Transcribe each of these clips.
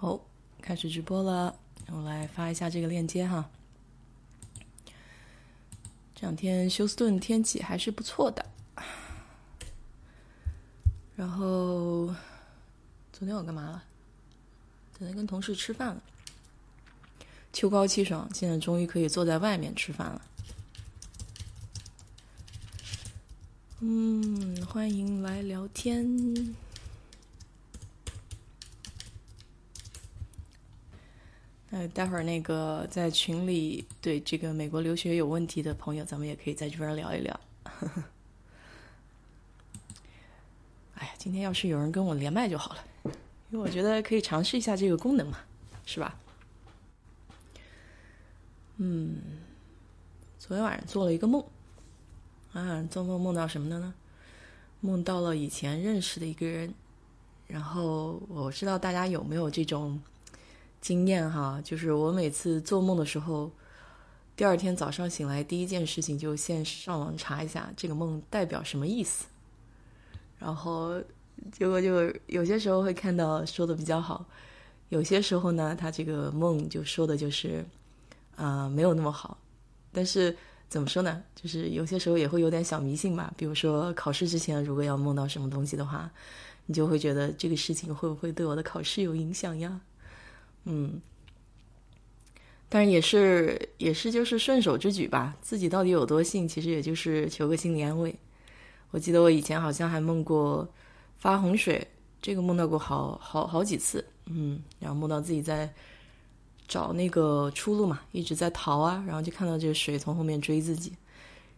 哦，开始直播了，我来发一下这个链接哈。这两天休斯顿天气还是不错的，然后昨天我干嘛了？昨天跟同事吃饭了，秋高气爽，现在终于可以坐在外面吃饭了。嗯，欢迎来聊天。待会儿那个在群里对这个美国留学有问题的朋友，咱们也可以在这边聊一聊。哎呀，今天要是有人跟我连麦就好了，因为我觉得可以尝试一下这个功能嘛，是吧？嗯，昨天晚上做了一个梦，啊，做梦梦到什么的呢？梦到了以前认识的一个人，然后我知道大家有没有这种。经验哈，就是我每次做梦的时候，第二天早上醒来，第一件事情就先上网查一下这个梦代表什么意思，然后结果就有些时候会看到说的比较好，有些时候呢，他这个梦就说的就是啊没有那么好，但是怎么说呢，就是有些时候也会有点小迷信吧，比如说考试之前如果要梦到什么东西的话，你就会觉得这个事情会不会对我的考试有影响呀？嗯，但是也是也是就是顺手之举吧。自己到底有多信，其实也就是求个心理安慰。我记得我以前好像还梦过发洪水，这个梦到过好好好几次。嗯，然后梦到自己在找那个出路嘛，一直在逃啊，然后就看到这个水从后面追自己，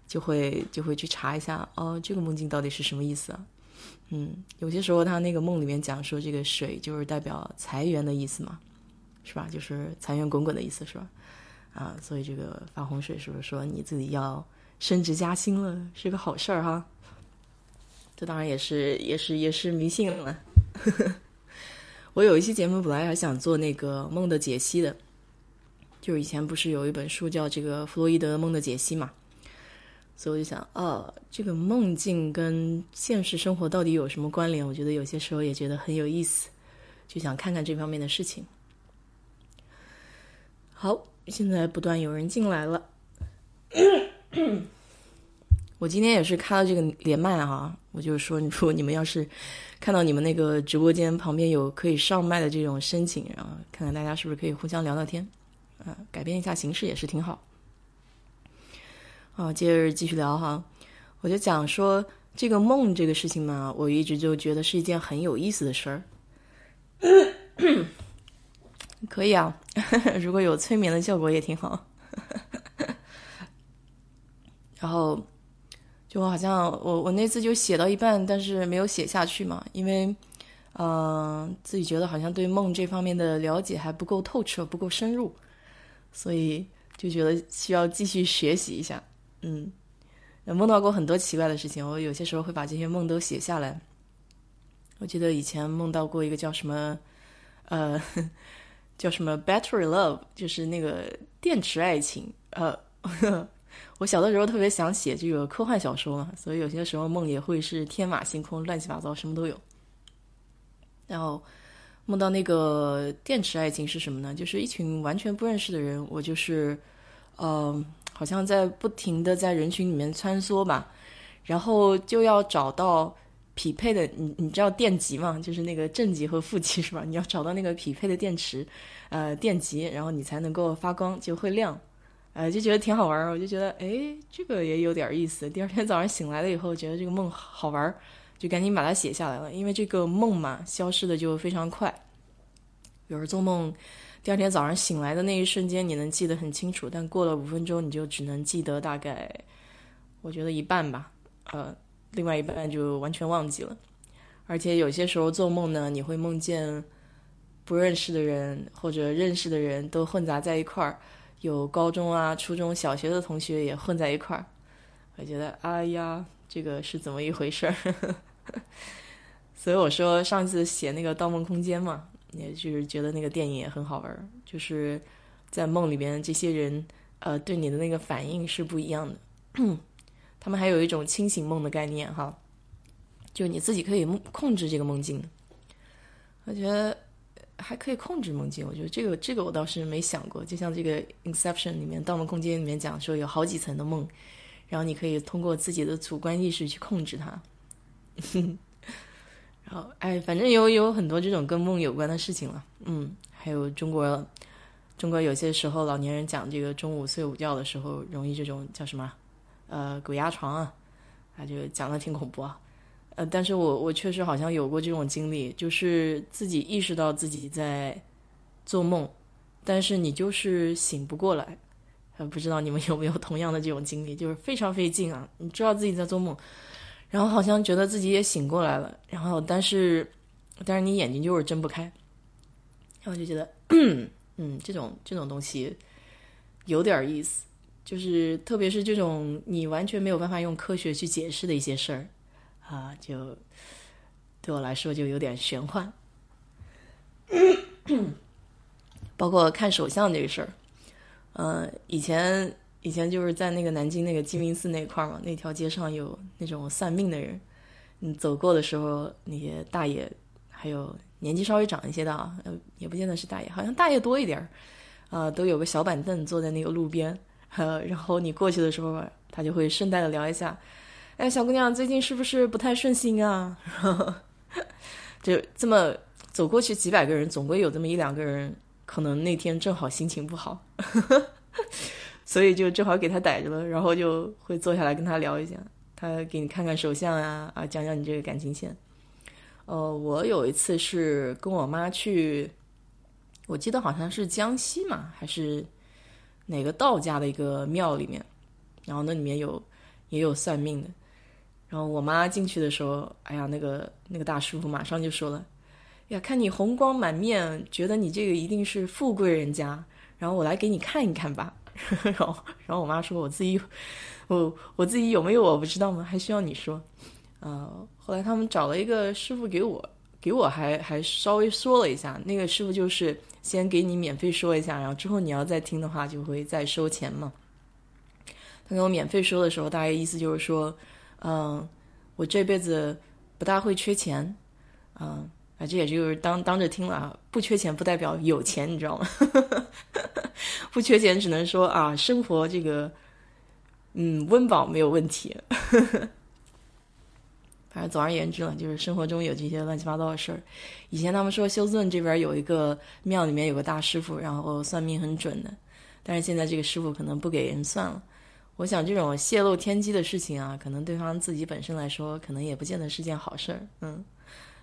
就会就会去查一下，哦，这个梦境到底是什么意思啊？嗯，有些时候他那个梦里面讲说，这个水就是代表财源的意思嘛。是吧？就是财源滚滚的意思，是吧？啊，所以这个发洪水是不是说你自己要升职加薪了，是个好事儿哈？这当然也是，也是，也是迷信了。我有一期节目本来还想做那个梦的解析的，就是以前不是有一本书叫这个弗洛伊德的梦的解析嘛？所以我就想，哦，这个梦境跟现实生活到底有什么关联？我觉得有些时候也觉得很有意思，就想看看这方面的事情。好，现在不断有人进来了。我今天也是开了这个连麦哈，我就说，如果你们要是看到你们那个直播间旁边有可以上麦的这种申请，然后看看大家是不是可以互相聊聊天，啊，改变一下形式也是挺好。啊，接着继续聊哈，我就讲说这个梦这个事情嘛，我一直就觉得是一件很有意思的事儿。可以啊，如果有催眠的效果也挺好。然后，就好像我我那次就写到一半，但是没有写下去嘛，因为，嗯，自己觉得好像对梦这方面的了解还不够透彻，不够深入，所以就觉得需要继续学习一下。嗯，梦到过很多奇怪的事情，我有些时候会把这些梦都写下来。我记得以前梦到过一个叫什么，呃。叫什么 battery love，就是那个电池爱情。呃，我小的时候特别想写这个科幻小说嘛，所以有些时候梦也会是天马行空、乱七八糟，什么都有。然后梦到那个电池爱情是什么呢？就是一群完全不认识的人，我就是，呃，好像在不停的在人群里面穿梭吧，然后就要找到。匹配的，你你知道电极吗？就是那个正极和负极，是吧？你要找到那个匹配的电池，呃，电极，然后你才能够发光，就会亮，呃，就觉得挺好玩儿。我就觉得，哎，这个也有点意思。第二天早上醒来了以后，觉得这个梦好玩儿，就赶紧把它写下来了。因为这个梦嘛，消失的就非常快。有时做梦，第二天早上醒来的那一瞬间，你能记得很清楚，但过了五分钟，你就只能记得大概，我觉得一半吧，呃。另外一半就完全忘记了，而且有些时候做梦呢，你会梦见不认识的人或者认识的人都混杂在一块儿，有高中啊、初中小学的同学也混在一块儿。我觉得，哎呀，这个是怎么一回事儿？所以我说上次写那个《盗梦空间》嘛，也就是觉得那个电影也很好玩儿，就是在梦里边这些人，呃，对你的那个反应是不一样的。他们还有一种清醒梦的概念，哈，就你自己可以控制这个梦境。我觉得还可以控制梦境，我觉得这个这个我倒是没想过。就像这个《Inception》里面《盗梦空间》里面讲说，有好几层的梦，然后你可以通过自己的主观意识去控制它。然后，哎，反正有有很多这种跟梦有关的事情了。嗯，还有中国，中国有些时候老年人讲这个中午睡午觉的时候，容易这种叫什么，呃，鬼压床啊，啊，就讲的挺恐怖啊。呃，但是我我确实好像有过这种经历，就是自己意识到自己在做梦，但是你就是醒不过来。呃，不知道你们有没有同样的这种经历，就是非常费劲啊！你知道自己在做梦，然后好像觉得自己也醒过来了，然后但是但是你眼睛就是睁不开，然后就觉得，嗯，这种这种东西有点意思，就是特别是这种你完全没有办法用科学去解释的一些事儿。啊，就对我来说就有点玄幻，包括看手相这个事儿。呃，以前以前就是在那个南京那个鸡鸣寺那块儿嘛，那条街上有那种算命的人，你走过的时候，那些大爷还有年纪稍微长一些的啊，呃，也不见得是大爷，好像大爷多一点儿，啊，都有个小板凳坐在那个路边，呃，然后你过去的时候，他就会顺带的聊一下。哎，小姑娘，最近是不是不太顺心啊？就这么走过去，几百个人，总归有这么一两个人，可能那天正好心情不好，所以就正好给他逮着了，然后就会坐下来跟他聊一下，他给你看看手相呀，啊，讲讲你这个感情线。呃，我有一次是跟我妈去，我记得好像是江西嘛，还是哪个道家的一个庙里面，然后那里面有也有算命的。然后我妈进去的时候，哎呀，那个那个大师傅马上就说了：“呀，看你红光满面，觉得你这个一定是富贵人家。然后我来给你看一看吧。”然后，然后我妈说：“我自己，我我自己有没有我不知道吗？还需要你说？”呃，后来他们找了一个师傅给我，给我还还稍微说了一下。那个师傅就是先给你免费说一下，然后之后你要再听的话就会再收钱嘛。他给我免费说的时候，大概意思就是说。嗯，我这辈子不大会缺钱，嗯，啊，这也就是当当着听了啊，不缺钱不代表有钱，你知道吗？不缺钱只能说啊，生活这个，嗯，温饱没有问题。反正总而言之呢，就是生活中有这些乱七八糟的事儿。以前他们说休斯顿这边有一个庙里面有个大师傅，然后算命很准的，但是现在这个师傅可能不给人算了。我想这种泄露天机的事情啊，可能对方自己本身来说，可能也不见得是件好事儿。嗯，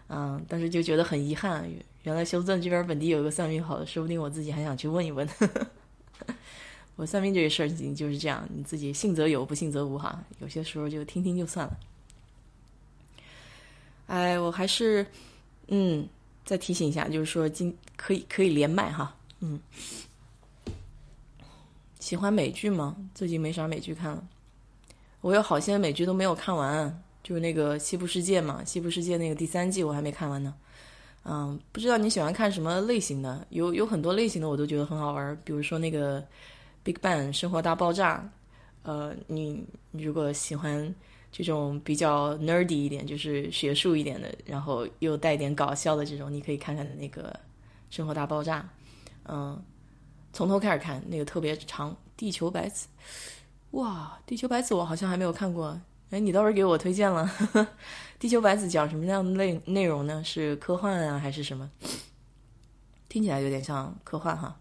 嗯，但是就觉得很遗憾，原来修正这边本地有个算命好的，说不定我自己还想去问一问。我算命这个事情就是这样，你自己信则有，不信则无哈。有些时候就听听就算了。哎，我还是嗯，再提醒一下，就是说今可以可以连麦哈，嗯。喜欢美剧吗？最近没啥美剧看了。我有好些美剧都没有看完，就是那个《西部世界》嘛，《西部世界》那个第三季我还没看完呢。嗯，不知道你喜欢看什么类型的？有有很多类型的我都觉得很好玩，比如说那个《Big Bang》生活大爆炸。呃，你如果喜欢这种比较 nerdy 一点，就是学术一点的，然后又带点搞笑的这种，你可以看看那个《生活大爆炸》。嗯。从头开始看那个特别长《地球白子》，哇，《地球白子》我好像还没有看过。哎，你倒是给我推荐了，《地球白子》讲什么样的内内容呢？是科幻啊，还是什么？听起来有点像科幻哈。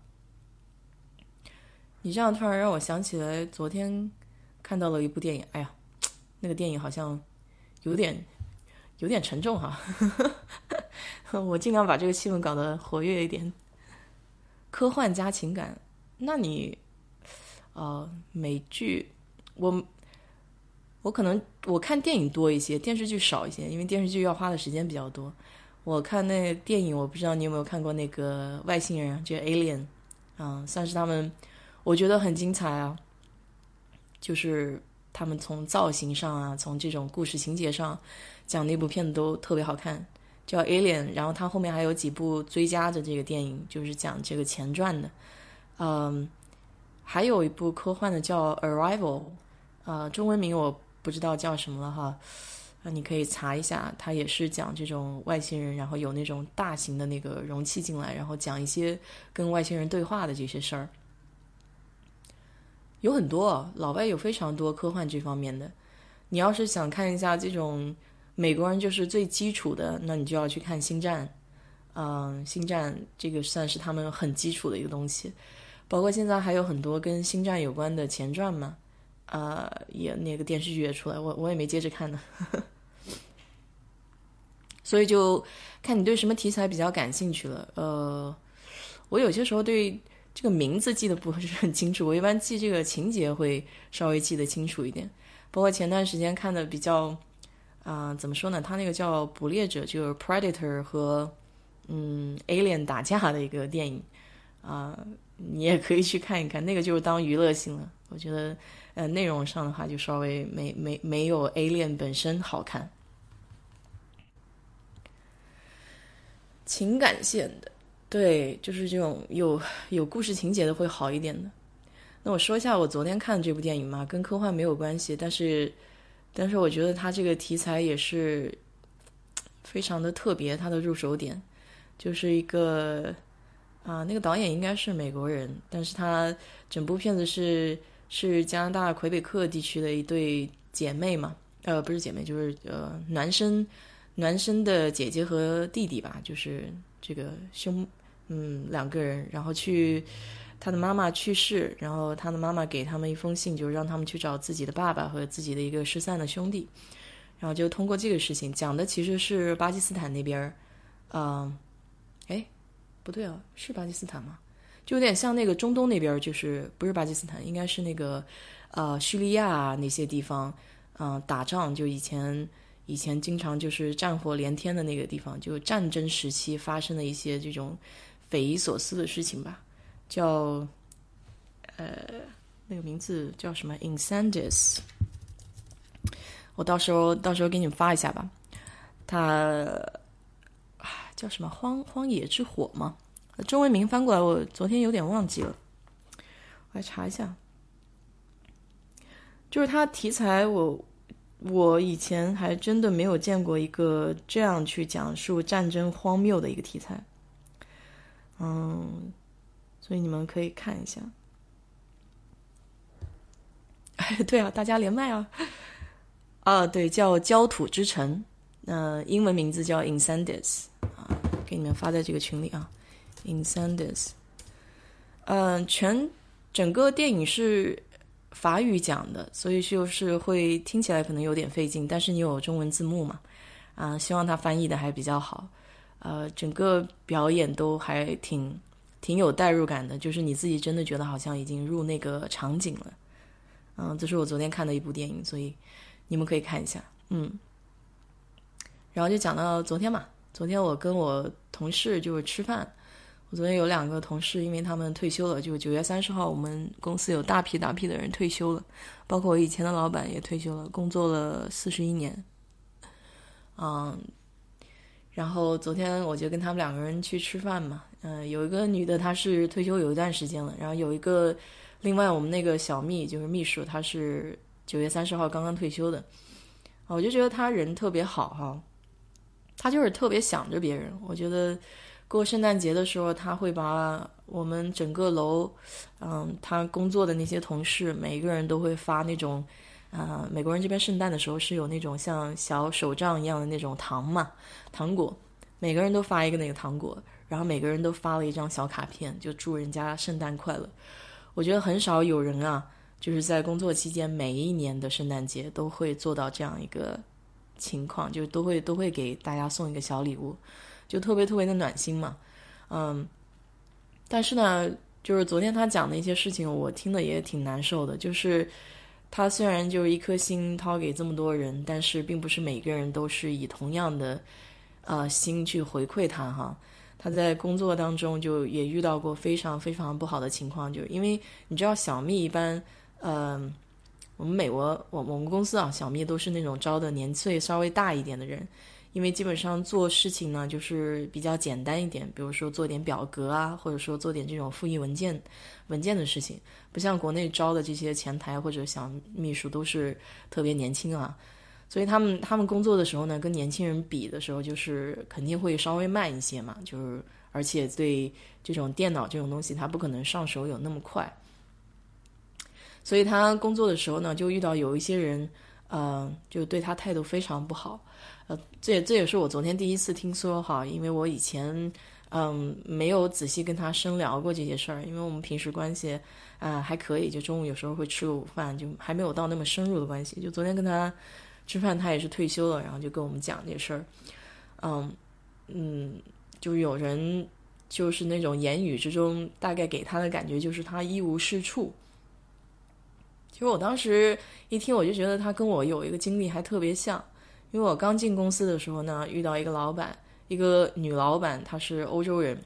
你这样突然让我想起来，昨天看到了一部电影。哎呀，那个电影好像有点有点沉重哈。我尽量把这个气氛搞得活跃一点。科幻加情感，那你，呃，美剧，我我可能我看电影多一些，电视剧少一些，因为电视剧要花的时间比较多。我看那电影，我不知道你有没有看过那个外星人，就 Alien，嗯，算是他们，我觉得很精彩啊。就是他们从造型上啊，从这种故事情节上讲那部片子都特别好看。叫 Alien，然后他后面还有几部追加的这个电影，就是讲这个前传的。嗯，还有一部科幻的叫 Arrival，呃，中文名我不知道叫什么了哈。啊，你可以查一下，它也是讲这种外星人，然后有那种大型的那个容器进来，然后讲一些跟外星人对话的这些事儿，有很多老外有非常多科幻这方面的。你要是想看一下这种美国人就是最基础的，那你就要去看《星战》。嗯，《星战》这个算是他们很基础的一个东西，包括现在还有很多跟《星战》有关的前传嘛，啊，也那个电视剧也出来，我我也没接着看呢。所以就看你对什么题材比较感兴趣了。呃，我有些时候对这个名字记得不是很清楚，我一般记这个情节会稍微记得清楚一点。包括前段时间看的比较，啊，怎么说呢？他那个叫《捕猎者》，就是 Predator 和。嗯，Alien 打架的一个电影，啊，你也可以去看一看，那个就是当娱乐性了。我觉得，呃，内容上的话就稍微没没没有 Alien 本身好看。情感线的，对，就是这种有有故事情节的会好一点的。那我说一下我昨天看的这部电影嘛，跟科幻没有关系，但是，但是我觉得它这个题材也是非常的特别，它的入手点。就是一个啊，那个导演应该是美国人，但是他整部片子是是加拿大魁北克地区的一对姐妹嘛，呃，不是姐妹，就是呃，男生男生的姐姐和弟弟吧，就是这个兄，嗯，两个人，然后去他的妈妈去世，然后他的妈妈给他们一封信，就是让他们去找自己的爸爸和自己的一个失散的兄弟，然后就通过这个事情讲的其实是巴基斯坦那边，嗯。哎，不对啊，是巴基斯坦吗？就有点像那个中东那边，就是不是巴基斯坦，应该是那个呃叙利亚那些地方，嗯，打仗就以前以前经常就是战火连天的那个地方，就战争时期发生的一些这种匪夷所思的事情吧。叫呃那个名字叫什么 Incendies 我到时候到时候给你们发一下吧。他。叫什么荒荒野之火吗？中文名翻过来，我昨天有点忘记了，我来查一下。就是它题材，我我以前还真的没有见过一个这样去讲述战争荒谬的一个题材。嗯，所以你们可以看一下。哎，对啊，大家连麦啊！啊，对，叫焦土之城，那英文名字叫 Incendies。啊给你们发在这个群里啊，Incendies。嗯，全整个电影是法语讲的，所以就是会听起来可能有点费劲，但是你有中文字幕嘛？啊，希望他翻译的还比较好。呃，整个表演都还挺挺有代入感的，就是你自己真的觉得好像已经入那个场景了。嗯，这是我昨天看的一部电影，所以你们可以看一下。嗯，然后就讲到昨天嘛。昨天我跟我同事就是吃饭，我昨天有两个同事，因为他们退休了，就九月三十号，我们公司有大批大批的人退休了，包括我以前的老板也退休了，工作了四十一年，嗯，然后昨天我就跟他们两个人去吃饭嘛，嗯，有一个女的她是退休有一段时间了，然后有一个另外我们那个小秘就是秘书，她是九月三十号刚刚退休的，我就觉得她人特别好哈。她就是特别想着别人。我觉得过圣诞节的时候，他会把我们整个楼，嗯，他工作的那些同事，每一个人都会发那种，啊，美国人这边圣诞的时候是有那种像小手杖一样的那种糖嘛，糖果，每个人都发一个那个糖果，然后每个人都发了一张小卡片，就祝人家圣诞快乐。我觉得很少有人啊，就是在工作期间每一年的圣诞节都会做到这样一个。情况就都会都会给大家送一个小礼物，就特别特别的暖心嘛，嗯，但是呢，就是昨天他讲的一些事情，我听的也挺难受的。就是他虽然就是一颗心掏给这么多人，但是并不是每个人都是以同样的呃心去回馈他哈。他在工作当中就也遇到过非常非常不好的情况，就因为你知道小蜜一般，嗯。我们美国，我我们公司啊，小蜜都是那种招的年岁稍微大一点的人，因为基本上做事情呢就是比较简单一点，比如说做点表格啊，或者说做点这种复印文件文件的事情，不像国内招的这些前台或者小秘书都是特别年轻啊，所以他们他们工作的时候呢，跟年轻人比的时候，就是肯定会稍微慢一些嘛，就是而且对这种电脑这种东西，他不可能上手有那么快。所以他工作的时候呢，就遇到有一些人，嗯，就对他态度非常不好。呃，这也这也是我昨天第一次听说哈，因为我以前嗯没有仔细跟他深聊过这些事儿，因为我们平时关系啊还可以，就中午有时候会吃个午饭，就还没有到那么深入的关系。就昨天跟他吃饭，他也是退休了，然后就跟我们讲这事儿，嗯嗯，就有人就是那种言语之中大概给他的感觉就是他一无是处。其实我当时一听，我就觉得他跟我有一个经历还特别像，因为我刚进公司的时候呢，遇到一个老板，一个女老板，她是欧洲人，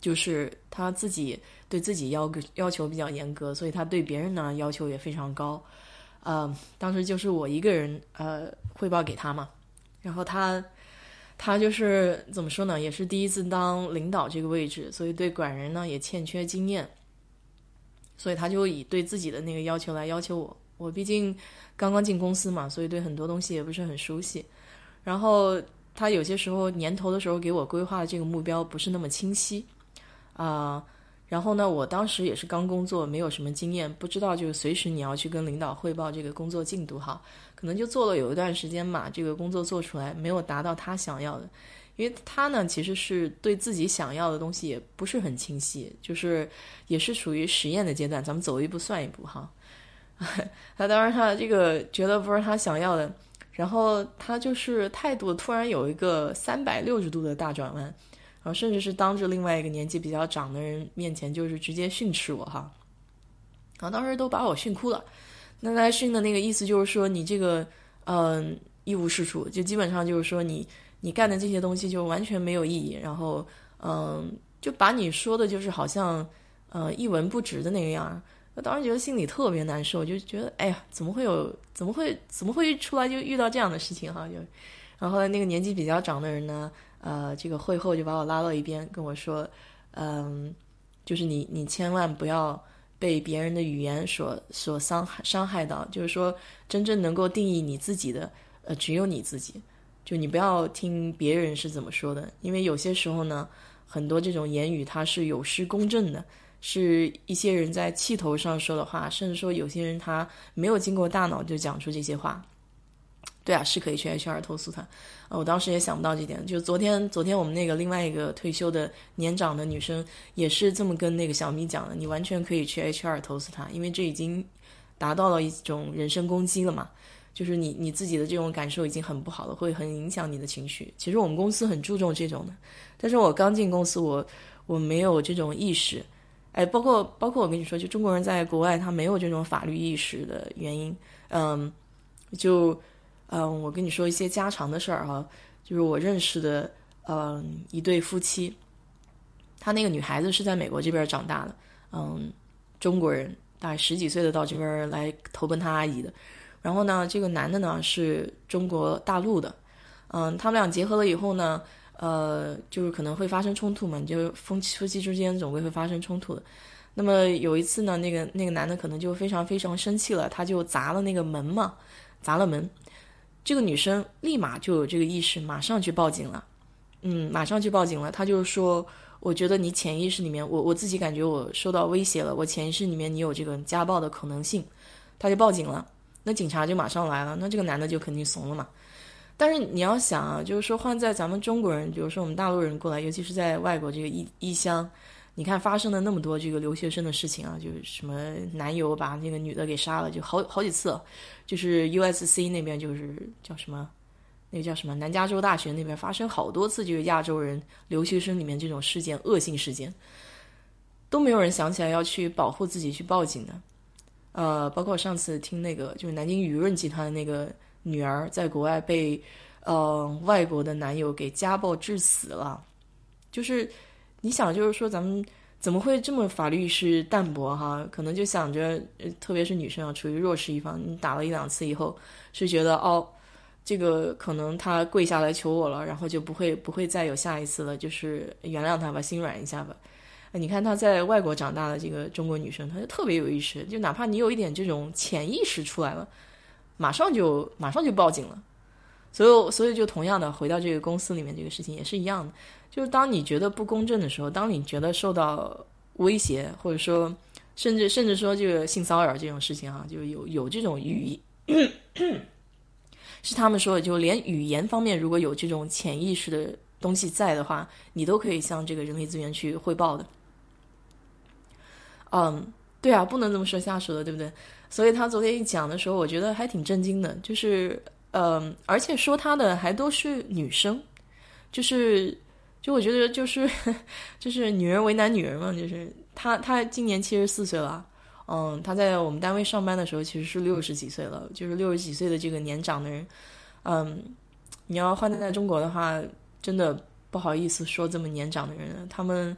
就是她自己对自己要要求比较严格，所以她对别人呢要求也非常高。呃，当时就是我一个人呃汇报给他嘛，然后他他就是怎么说呢，也是第一次当领导这个位置，所以对管人呢也欠缺经验。所以他就以对自己的那个要求来要求我。我毕竟刚刚进公司嘛，所以对很多东西也不是很熟悉。然后他有些时候年头的时候给我规划的这个目标不是那么清晰啊。然后呢，我当时也是刚工作，没有什么经验，不知道就是随时你要去跟领导汇报这个工作进度哈。可能就做了有一段时间嘛，这个工作做出来没有达到他想要的。因为他呢，其实是对自己想要的东西也不是很清晰，就是也是属于实验的阶段。咱们走一步算一步哈。他当然他这个觉得不是他想要的，然后他就是态度突然有一个三百六十度的大转弯，然后甚至是当着另外一个年纪比较长的人面前，就是直接训斥我哈。然后当时都把我训哭了。那他训的那个意思就是说你这个嗯一无是处，就基本上就是说你。你干的这些东西就完全没有意义，然后，嗯，就把你说的，就是好像，呃，一文不值的那个样。我当时觉得心里特别难受，就觉得，哎呀，怎么会有，怎么会，怎么会出来就遇到这样的事情哈？就，然后那个年纪比较长的人呢，呃，这个会后就把我拉到一边，跟我说，嗯，就是你，你千万不要被别人的语言所所伤害伤害到，就是说，真正能够定义你自己的，呃，只有你自己。就你不要听别人是怎么说的，因为有些时候呢，很多这种言语它是有失公正的，是一些人在气头上说的话，甚至说有些人他没有经过大脑就讲出这些话。对啊，是可以去 HR 投诉他。啊，我当时也想不到这点。就昨天，昨天我们那个另外一个退休的年长的女生也是这么跟那个小米讲的，你完全可以去 HR 投诉他，因为这已经达到了一种人身攻击了嘛。就是你你自己的这种感受已经很不好了，会很影响你的情绪。其实我们公司很注重这种的，但是我刚进公司，我我没有这种意识。哎，包括包括我跟你说，就中国人在国外他没有这种法律意识的原因。嗯，就嗯，我跟你说一些家常的事儿哈，就是我认识的嗯一对夫妻，他那个女孩子是在美国这边长大的，嗯，中国人，大概十几岁的到这边来投奔他阿姨的。然后呢，这个男的呢是中国大陆的，嗯，他们俩结合了以后呢，呃，就是可能会发生冲突嘛，就夫妻夫妻之间总归会发生冲突的。那么有一次呢，那个那个男的可能就非常非常生气了，他就砸了那个门嘛，砸了门。这个女生立马就有这个意识，马上去报警了，嗯，马上去报警了。他就说，我觉得你潜意识里面，我我自己感觉我受到威胁了，我潜意识里面你有这个家暴的可能性，他就报警了。那警察就马上来了，那这个男的就肯定怂了嘛。但是你要想啊，就是说换在咱们中国人，比如说我们大陆人过来，尤其是在外国这个异异乡，你看发生了那么多这个留学生的事情啊，就是什么男友把那个女的给杀了，就好好几次。就是 U S C 那边就是叫什么，那个叫什么南加州大学那边发生好多次就是亚洲人留学生里面这种事件，恶性事件，都没有人想起来要去保护自己去报警的。呃，包括上次听那个，就是南京雨润集团的那个女儿在国外被，呃，外国的男友给家暴致死了，就是你想，就是说咱们怎么会这么法律意识淡薄哈？可能就想着，特别是女生啊，处于弱势一方，你打了一两次以后，是觉得哦，这个可能他跪下来求我了，然后就不会不会再有下一次了，就是原谅他吧，心软一下吧。你看她在外国长大的这个中国女生，她就特别有意识，就哪怕你有一点这种潜意识出来了，马上就马上就报警了。所以，所以就同样的回到这个公司里面，这个事情也是一样的。就是当你觉得不公正的时候，当你觉得受到威胁，或者说甚至甚至说这个性骚扰这种事情啊，就有有这种语，是他们说的，就连语言方面如果有这种潜意识的东西在的话，你都可以向这个人力资源去汇报的。嗯，对啊，不能这么说下属的，对不对？所以他昨天一讲的时候，我觉得还挺震惊的，就是。嗯，而且说他的还都是女生，就是，就我觉得就是就是女人为难女人嘛，就是他他今年七十四岁了，嗯，他在我们单位上班的时候其实是六十几岁了，就是六十几岁的这个年长的人，嗯，你要换在中国的话，真的不好意思说这么年长的人，他们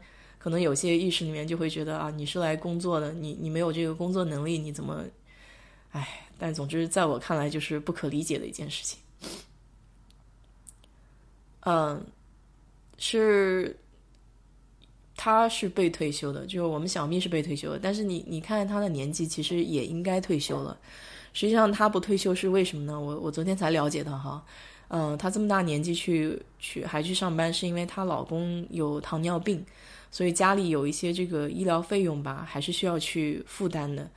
可能有些意识里面就会觉得啊，你是来工作的，你你没有这个工作能力，你怎么，哎。但总之，在我看来，就是不可理解的一件事情。嗯，是，他是被退休的，就是我们小蜜是被退休的。但是你你看他的年纪，其实也应该退休了。实际上，他不退休是为什么呢？我我昨天才了解的哈。嗯，他这么大年纪去去还去上班，是因为她老公有糖尿病，所以家里有一些这个医疗费用吧，还是需要去负担的。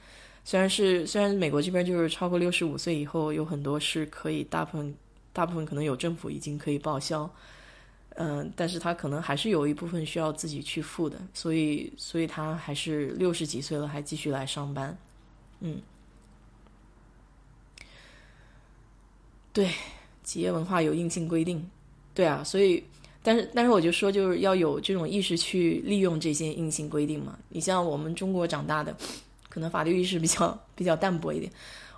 虽然是虽然美国这边就是超过六十五岁以后有很多是可以大部分大部分可能有政府已经可以报销，嗯，但是他可能还是有一部分需要自己去付的，所以所以他还是六十几岁了还继续来上班，嗯，对，企业文化有硬性规定，对啊，所以但是但是我就说就是要有这种意识去利用这些硬性规定嘛，你像我们中国长大的。可能法律意识比较 比较淡薄一点，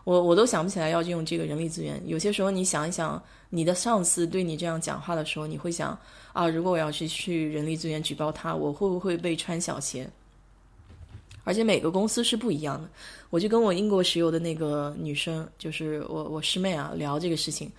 我我都想不起来要用这个人力资源。有些时候你想一想，你的上司对你这样讲话的时候，你会想啊，如果我要去去人力资源举报他，我会不会被穿小鞋？而且每个公司是不一样的。我就跟我英国石油的那个女生，就是我我师妹啊，聊这个事情，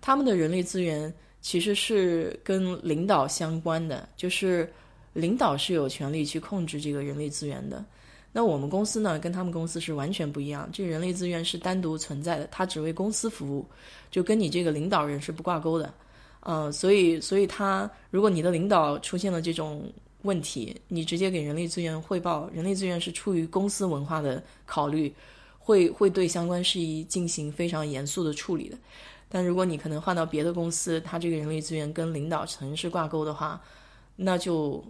他们的人力资源其实是跟领导相关的，就是领导是有权利去控制这个人力资源的。那我们公司呢，跟他们公司是完全不一样。这个人力资源是单独存在的，它只为公司服务，就跟你这个领导人是不挂钩的。嗯，所以，所以他如果你的领导出现了这种问题，你直接给人力资源汇报，人力资源是出于公司文化的考虑，会会对相关事宜进行非常严肃的处理的。但如果你可能换到别的公司，他这个人力资源跟领导层是挂钩的话，那就。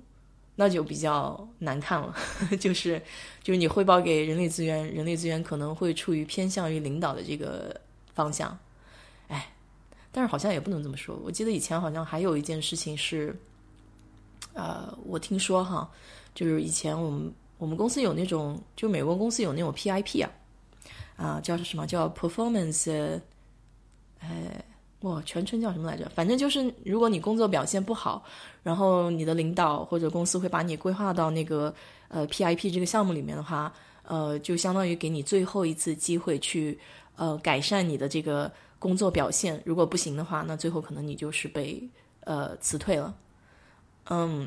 那就比较难看了，就是就是你汇报给人力资源，人力资源可能会处于偏向于领导的这个方向，哎，但是好像也不能这么说。我记得以前好像还有一件事情是，呃，我听说哈，就是以前我们我们公司有那种，就美国公司有那种 PIP 啊，啊叫什么叫 performance，哎。哇，全称叫什么来着？反正就是，如果你工作表现不好，然后你的领导或者公司会把你规划到那个呃 PIP 这个项目里面的话，呃，就相当于给你最后一次机会去呃改善你的这个工作表现。如果不行的话，那最后可能你就是被呃辞退了。嗯，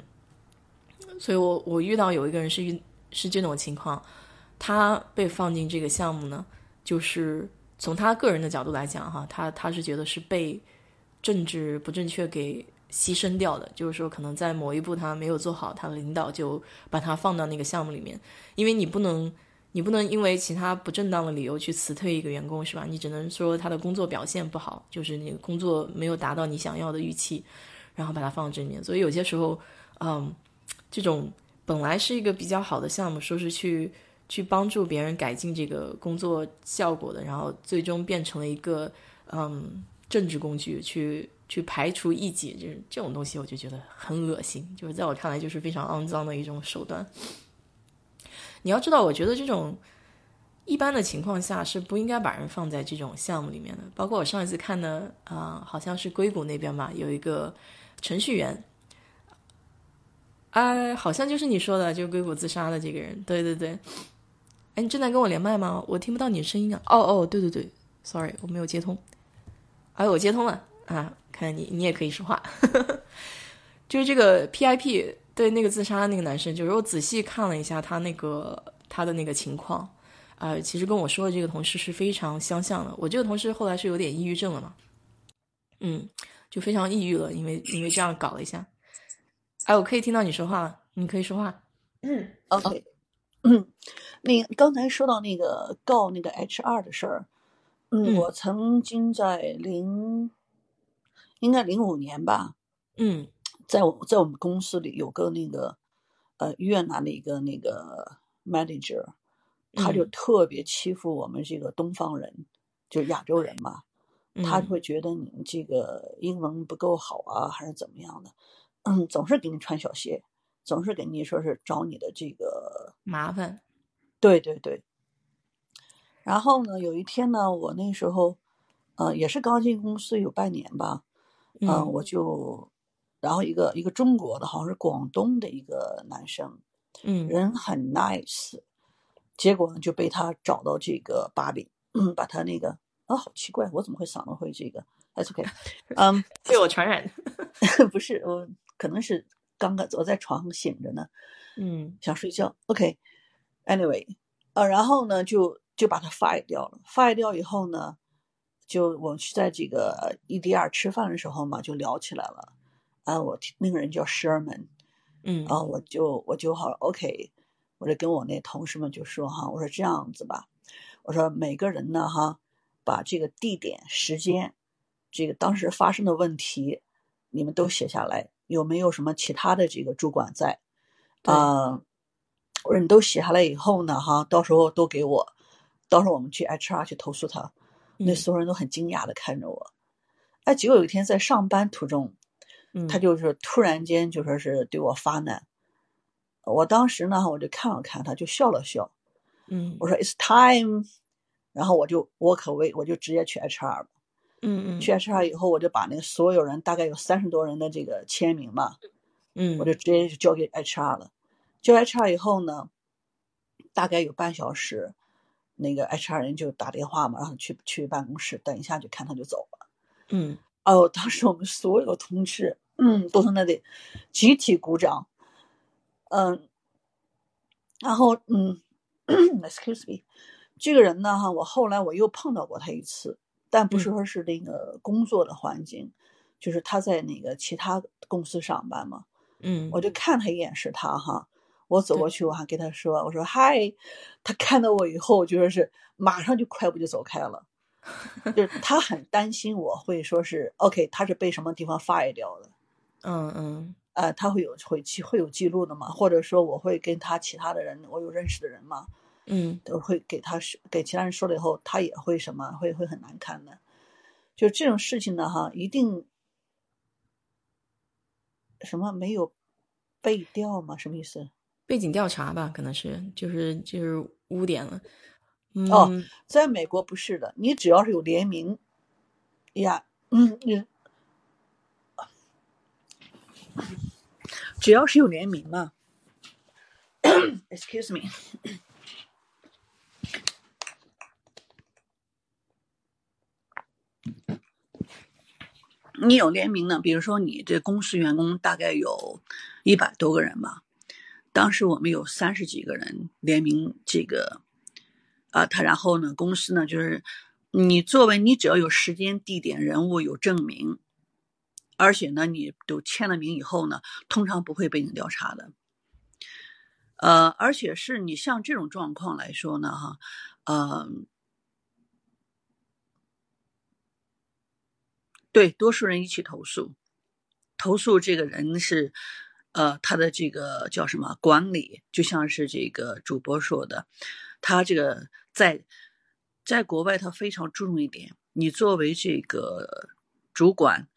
所以我我遇到有一个人是遇是这种情况，他被放进这个项目呢，就是。从他个人的角度来讲，哈，他他是觉得是被政治不正确给牺牲掉的，就是说可能在某一步他没有做好，他的领导就把他放到那个项目里面，因为你不能你不能因为其他不正当的理由去辞退一个员工，是吧？你只能说他的工作表现不好，就是你工作没有达到你想要的预期，然后把他放到这里面。所以有些时候，嗯，这种本来是一个比较好的项目，说是去。去帮助别人改进这个工作效果的，然后最终变成了一个嗯政治工具，去去排除异己，就是这种东西，我就觉得很恶心。就是在我看来，就是非常肮脏的一种手段。你要知道，我觉得这种一般的情况下是不应该把人放在这种项目里面的。包括我上一次看的啊，好像是硅谷那边吧，有一个程序员，哎，好像就是你说的，就硅谷自杀的这个人。对对对。哎，你正在跟我连麦吗？我听不到你的声音啊！哦哦，对对对，sorry，我没有接通。哎，我接通了啊！看你，你也可以说话。就是这个 PIP 对那个自杀的那个男生，就是我仔细看了一下他那个他的那个情况，啊，其实跟我说的这个同事是非常相像的。我这个同事后来是有点抑郁症了嘛，嗯，就非常抑郁了，因为因为这样搞了一下。哎，我可以听到你说话了，你可以说话。嗯，OK。嗯，那刚才说到那个告那个 HR 的事儿，嗯，我曾经在零，应该零五年吧，嗯，在我在我们公司里有个那个呃越南的一个那个 manager，他就特别欺负我们这个东方人，就亚洲人嘛，他会觉得你这个英文不够好啊，还是怎么样的，嗯，总是给你穿小鞋。总是给你说是找你的这个麻烦，对对对。然后呢，有一天呢，我那时候，呃，也是刚进公司有半年吧，嗯，我就，然后一个一个中国的，好像是广东的一个男生，嗯，人很 nice，结果呢就被他找到这个把柄，嗯，把他那个啊，好奇怪，我怎么会嗓子会这个？That's OK，嗯，被我传染，不是我，可能是。刚刚我在床上醒着呢，嗯，想睡觉。OK，Anyway，呃，然后呢，就就把它 fire 掉了。fire 掉以后呢，就我们去在这个 EDR 吃饭的时候嘛，就聊起来了。啊，我那个人叫 Sherman，嗯，啊，我就我就好 OK，我就跟我那同事们就说哈，我说这样子吧，我说每个人呢哈，把这个地点、时间，这个当时发生的问题，你们都写下来。有没有什么其他的这个主管在？啊，我说你都写下来以后呢，哈，到时候都给我，到时候我们去 HR 去投诉他。那所有人都很惊讶的看着我。哎，结果有一天在上班途中，他就是突然间就说是对我发难。我当时呢，我就看了看他，就笑了笑。嗯，我说 It's time，然后我就我可为我就直接去 HR 了。嗯嗯，去 HR 以后，我就把那个所有人大概有三十多人的这个签名嘛，嗯，我就直接就交给 HR 了。交 HR 以后呢，大概有半小时，那个 HR 人就打电话嘛，然后去去办公室等一下，就看他就走了。嗯，哦，当时我们所有同事，嗯，都在那里集体鼓掌。嗯，然后嗯，excuse me，这个人呢哈，我后来我又碰到过他一次。但不是说是那个工作的环境，就是他在那个其他公司上班嘛。嗯，我就看他一眼是他哈，我走过去我还跟他说，我说嗨，他看到我以后就说是马上就快步就走开了，就是他很担心我会说是 OK，他是被什么地方 fire 掉的。嗯嗯，呃，他会有会记会有记录的嘛，或者说我会跟他其他的人，我有认识的人嘛。嗯，都会给他说，给其他人说了以后，他也会什么，会会很难堪的。就这种事情呢，哈，一定什么没有背调吗？什么意思？背景调查吧，可能是，就是就是污点了。哦，在美国不是的，你只要是有联名呀，嗯，你只要是有联名嘛。Excuse me。你有联名呢？比如说，你这公司员工大概有一百多个人吧。当时我们有三十几个人联名这个，啊，他然后呢，公司呢就是你作为你只要有时间、地点、人物有证明，而且呢你都签了名以后呢，通常不会被你调查的。呃，而且是你像这种状况来说呢，哈，嗯。对，多数人一起投诉，投诉这个人是，呃，他的这个叫什么管理，就像是这个主播说的，他这个在在国外他非常注重一点，你作为这个主管，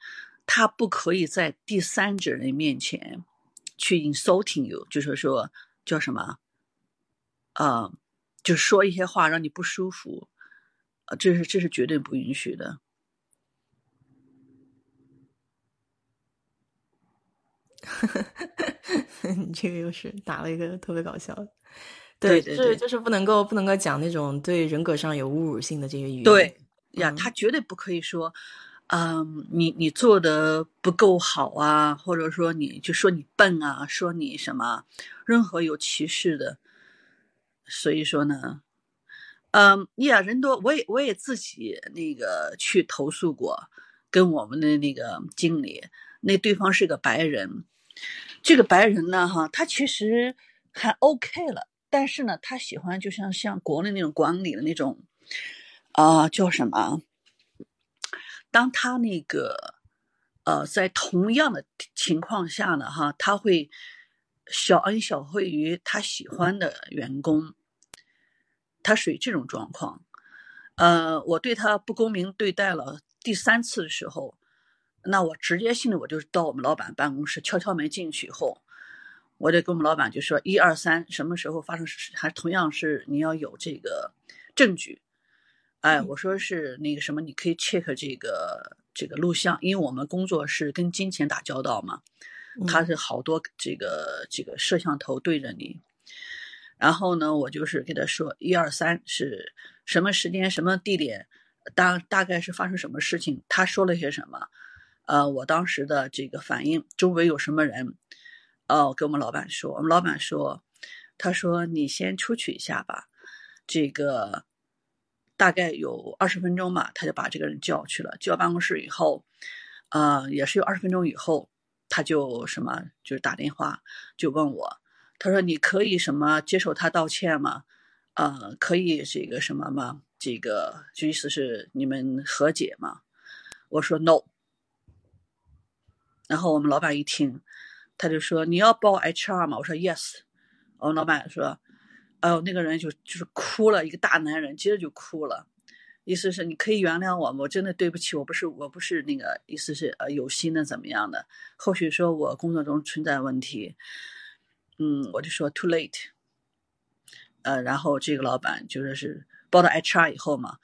他不可以在第三者人面前去 insulting you，就是说叫什么，呃，就说一些话让你不舒服，呃，这是这是绝对不允许的。你这个又是打了一个特别搞笑的，对对对，就是不能够不能够讲那种对人格上有侮辱性的这些语言。对呀，他绝对不可以说，嗯，你你做的不够好啊，或者说你就说你笨啊，说你什么，任何有歧视的。所以说呢，嗯，呀，人多，我也我也自己那个去投诉过，跟我们的那个经理，那对方是个白人，这个白人呢，哈，他其实还 OK 了，但是呢，他喜欢就像像国内那种管理的那种，啊，叫什么？当他那个，呃，在同样的情况下呢，哈，他会小恩小惠于他喜欢的员工。他属于这种状况，呃，我对他不公平对待了第三次的时候，那我直接性的我就到我们老板办公室敲敲门进去以后，我就跟我们老板就说一二三，什么时候发生事，还同样是你要有这个证据，哎，我说是那个什么，你可以 check 这个这个录像，因为我们工作是跟金钱打交道嘛，他是好多这个这个摄像头对着你。然后呢，我就是给他说一二三是什么时间、什么地点，大大概是发生什么事情，他说了些什么，呃，我当时的这个反应，周围有什么人，哦，跟我们老板说，我们老板说，他说你先出去一下吧，这个大概有二十分钟吧，他就把这个人叫去了，叫办公室以后，呃，也是有二十分钟以后，他就什么，就是打电话就问我。他说：“你可以什么接受他道歉吗？呃，可以这个什么吗？这个就意思是你们和解吗？”我说：“no。”然后我们老板一听，他就说：“你要报 HR 吗？”我说：“yes。”我们老板说：“哎呦，那个人就就是哭了，一个大男人接着就哭了，意思是你可以原谅我吗？我真的对不起，我不是我不是那个意思是呃有心的怎么样的？或许说我工作中存在问题。”嗯，我就说 too late，呃，然后这个老板就说是报到 HR 以后嘛，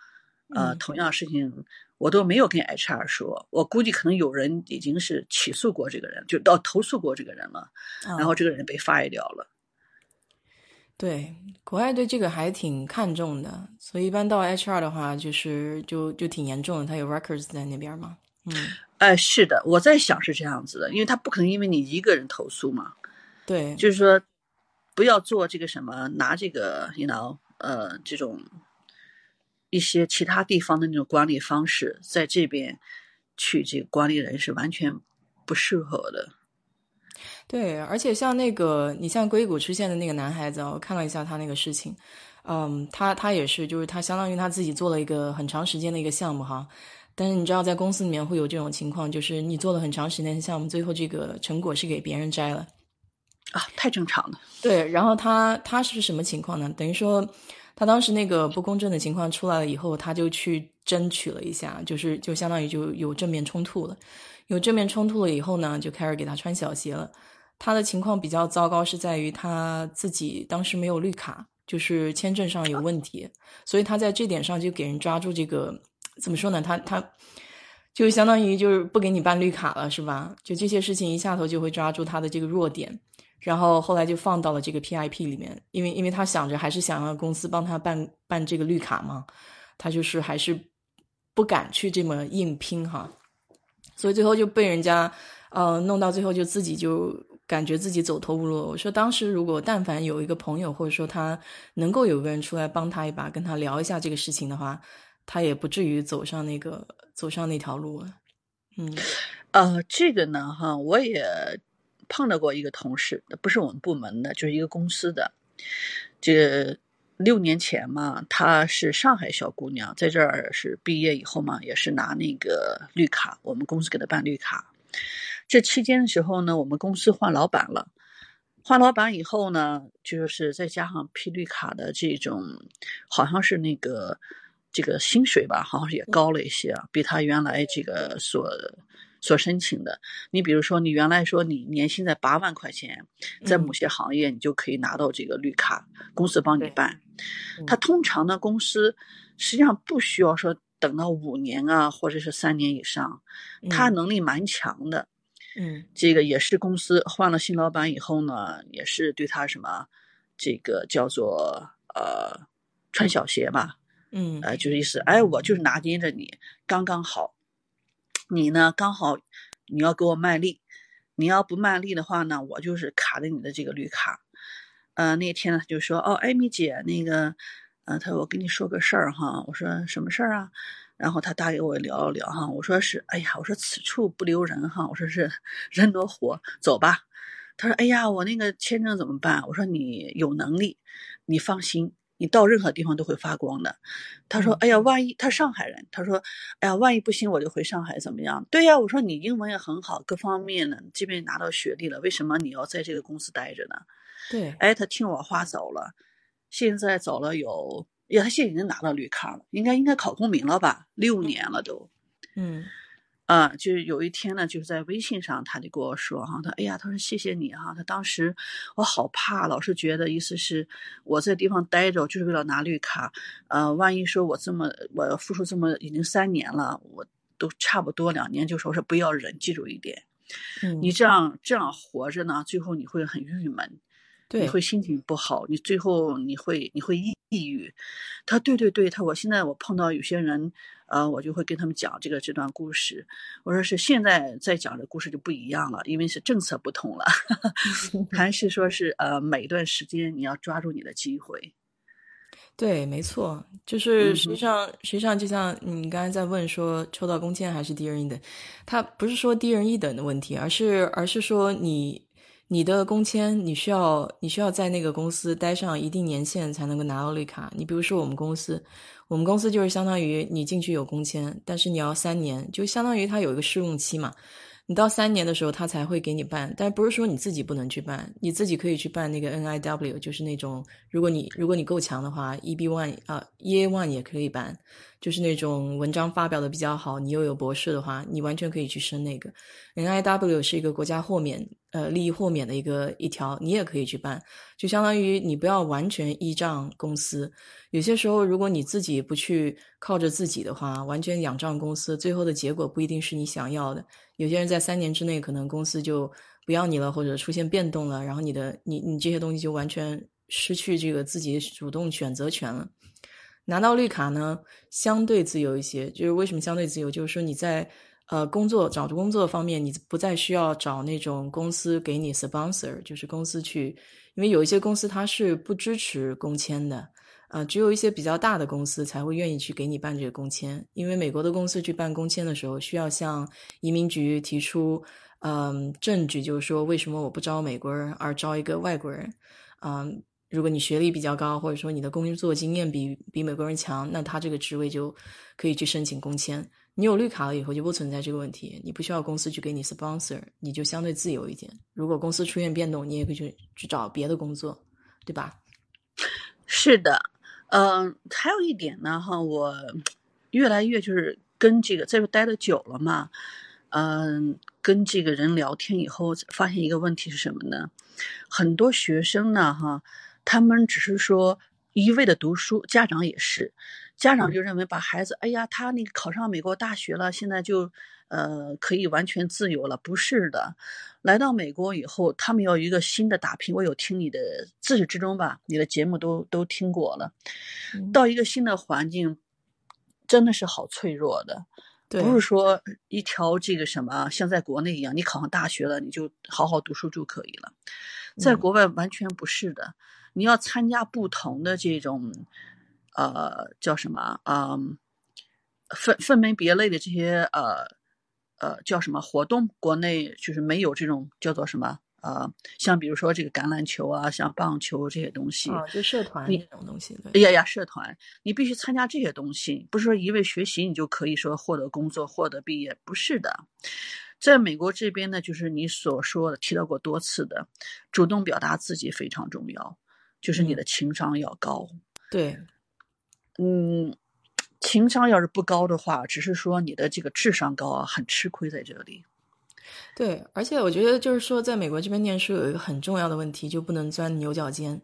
呃，同样事情我都没有跟 HR 说，我估计可能有人已经是起诉过这个人，就到投诉过这个人了，然后这个人被 fire 掉了。对，国外对这个还挺看重的，所以一般到 HR 的话，就是就就挺严重的，他有 records 在那边嘛。嗯，哎，是的，我在想是这样子的，因为他不可能因为你一个人投诉嘛。对，就是说，不要做这个什么，拿这个，you know，呃，这种一些其他地方的那种管理方式，在这边去这个管理人是完全不适合的。对，而且像那个，你像硅谷出现的那个男孩子，我看了一下他那个事情，嗯，他他也是，就是他相当于他自己做了一个很长时间的一个项目哈，但是你知道，在公司里面会有这种情况，就是你做了很长时间的项目，最后这个成果是给别人摘了。啊，太正常了。对，然后他他是什么情况呢？等于说，他当时那个不公正的情况出来了以后，他就去争取了一下，就是就相当于就有正面冲突了。有正面冲突了以后呢，就开始给他穿小鞋了。他的情况比较糟糕，是在于他自己当时没有绿卡，就是签证上有问题，所以他在这点上就给人抓住这个怎么说呢？他他就相当于就是不给你办绿卡了，是吧？就这些事情一下头就会抓住他的这个弱点。然后后来就放到了这个 PIP 里面，因为因为他想着还是想让公司帮他办办这个绿卡嘛，他就是还是不敢去这么硬拼哈，所以最后就被人家呃弄到最后就自己就感觉自己走投无路。我说当时如果但凡有一个朋友或者说他能够有个人出来帮他一把，跟他聊一下这个事情的话，他也不至于走上那个走上那条路。嗯，呃，这个呢哈，我也。碰到过一个同事，不是我们部门的，就是一个公司的。这六年前嘛，她是上海小姑娘，在这儿是毕业以后嘛，也是拿那个绿卡，我们公司给她办绿卡。这期间的时候呢，我们公司换老板了，换老板以后呢，就是再加上批绿卡的这种，好像是那个这个薪水吧，好像也高了一些，比他原来这个所。所申请的，你比如说，你原来说你年薪在八万块钱，在某些行业你就可以拿到这个绿卡，公司帮你办。他通常呢，公司实际上不需要说等到五年啊，或者是三年以上，他能力蛮强的。嗯，这个也是公司换了新老板以后呢，也是对他什么，这个叫做呃穿小鞋吧。嗯，呃，就是意思，哎，我就是拿捏着你，刚刚好。你呢？刚好你要给我卖力，你要不卖力的话呢，我就是卡着你的这个绿卡。呃，那天呢就说哦，艾米姐，那个呃，他说我跟你说个事儿哈，我说什么事儿啊？然后他打给我聊了聊哈，我说是，哎呀，我说此处不留人哈，我说是人多活，走吧。他说，哎呀，我那个签证怎么办？我说你有能力，你放心，你到任何地方都会发光的。他说，哎呀，万一他上海人，他说，哎呀，万一不行，我就回上海怎么样？对呀，我说你英文也很好，各方面呢，即便拿到学历了，为什么你要在这个公司待着呢？对，哎，他听我话走了，现在走了有。呀，他现在已经拿到绿卡了，应该应该考公民了吧？六年了都，嗯，啊，就是有一天呢，就是在微信上，他就跟我说哈，他哎呀，他说谢谢你哈，他当时我好怕，老是觉得意思是我在地方待着就是为了拿绿卡，呃，万一说我这么我要付出这么已经三年了，我都差不多两年就说是不要忍，记住一点，你这样这样活着呢，最后你会很郁闷。你会心情不好，你最后你会你会抑抑郁。他对对对，他我现在我碰到有些人，呃，我就会跟他们讲这个这段故事。我说是现在在讲的故事就不一样了，因为是政策不同了，还是说是呃每段时间你要抓住你的机会。对，没错，就是实际上实际上就像你刚才在问说抽到工签还是低人一等，他不是说低人一等的问题，而是而是说你。你的工签，你需要你需要在那个公司待上一定年限才能够拿到绿卡。你比如说我们公司，我们公司就是相当于你进去有工签，但是你要三年，就相当于它有一个试用期嘛。你到三年的时候，他才会给你办，但不是说你自己不能去办，你自己可以去办那个 N I W，就是那种如果你如果你够强的话，E B One 啊 E A One 也可以办，就是那种文章发表的比较好，你又有博士的话，你完全可以去申那个 N I W 是一个国家豁免呃利益豁免的一个一条，你也可以去办，就相当于你不要完全依仗公司，有些时候如果你自己不去靠着自己的话，完全仰仗公司，最后的结果不一定是你想要的。有些人在三年之内，可能公司就不要你了，或者出现变动了，然后你的你你这些东西就完全失去这个自己主动选择权了。拿到绿卡呢，相对自由一些。就是为什么相对自由？就是说你在呃工作找工作方面，你不再需要找那种公司给你 sponsor，就是公司去，因为有一些公司它是不支持工签的。啊，只有一些比较大的公司才会愿意去给你办这个工签，因为美国的公司去办工签的时候，需要向移民局提出，嗯，证据，就是说为什么我不招美国人而招一个外国人？嗯，如果你学历比较高，或者说你的工作经验比比美国人强，那他这个职位就可以去申请工签。你有绿卡了以后就不存在这个问题，你不需要公司去给你 sponsor，你就相对自由一点。如果公司出现变动，你也可以去去找别的工作，对吧？是的。嗯，还有一点呢，哈，我越来越就是跟这个在这待的久了嘛，嗯，跟这个人聊天以后，发现一个问题是什么呢？很多学生呢，哈，他们只是说一味的读书，家长也是，家长就认为把孩子，哎呀，他那个考上美国大学了，现在就。呃，可以完全自由了？不是的，来到美国以后，他们要一个新的打拼。我有听你的自始至终吧，你的节目都都听过了。到一个新的环境，真的是好脆弱的。不是说一条这个什么，像在国内一样，你考上大学了，你就好好读书就可以了。在国外完全不是的，你要参加不同的这种，呃，叫什么啊？分分门别类的这些呃。呃，叫什么活动？国内就是没有这种叫做什么呃，像比如说这个橄榄球啊，像棒球这些东西啊，就社团这种东西。哎呀呀，社团，你必须参加这些东西，不是说一味学习你就可以说获得工作、获得毕业，不是的。在美国这边呢，就是你所说的提到过多次的，主动表达自己非常重要，就是你的情商要高。对，嗯。情商要是不高的话，只是说你的这个智商高啊，很吃亏在这里。对，而且我觉得就是说，在美国这边念书有一个很重要的问题，就不能钻牛角尖。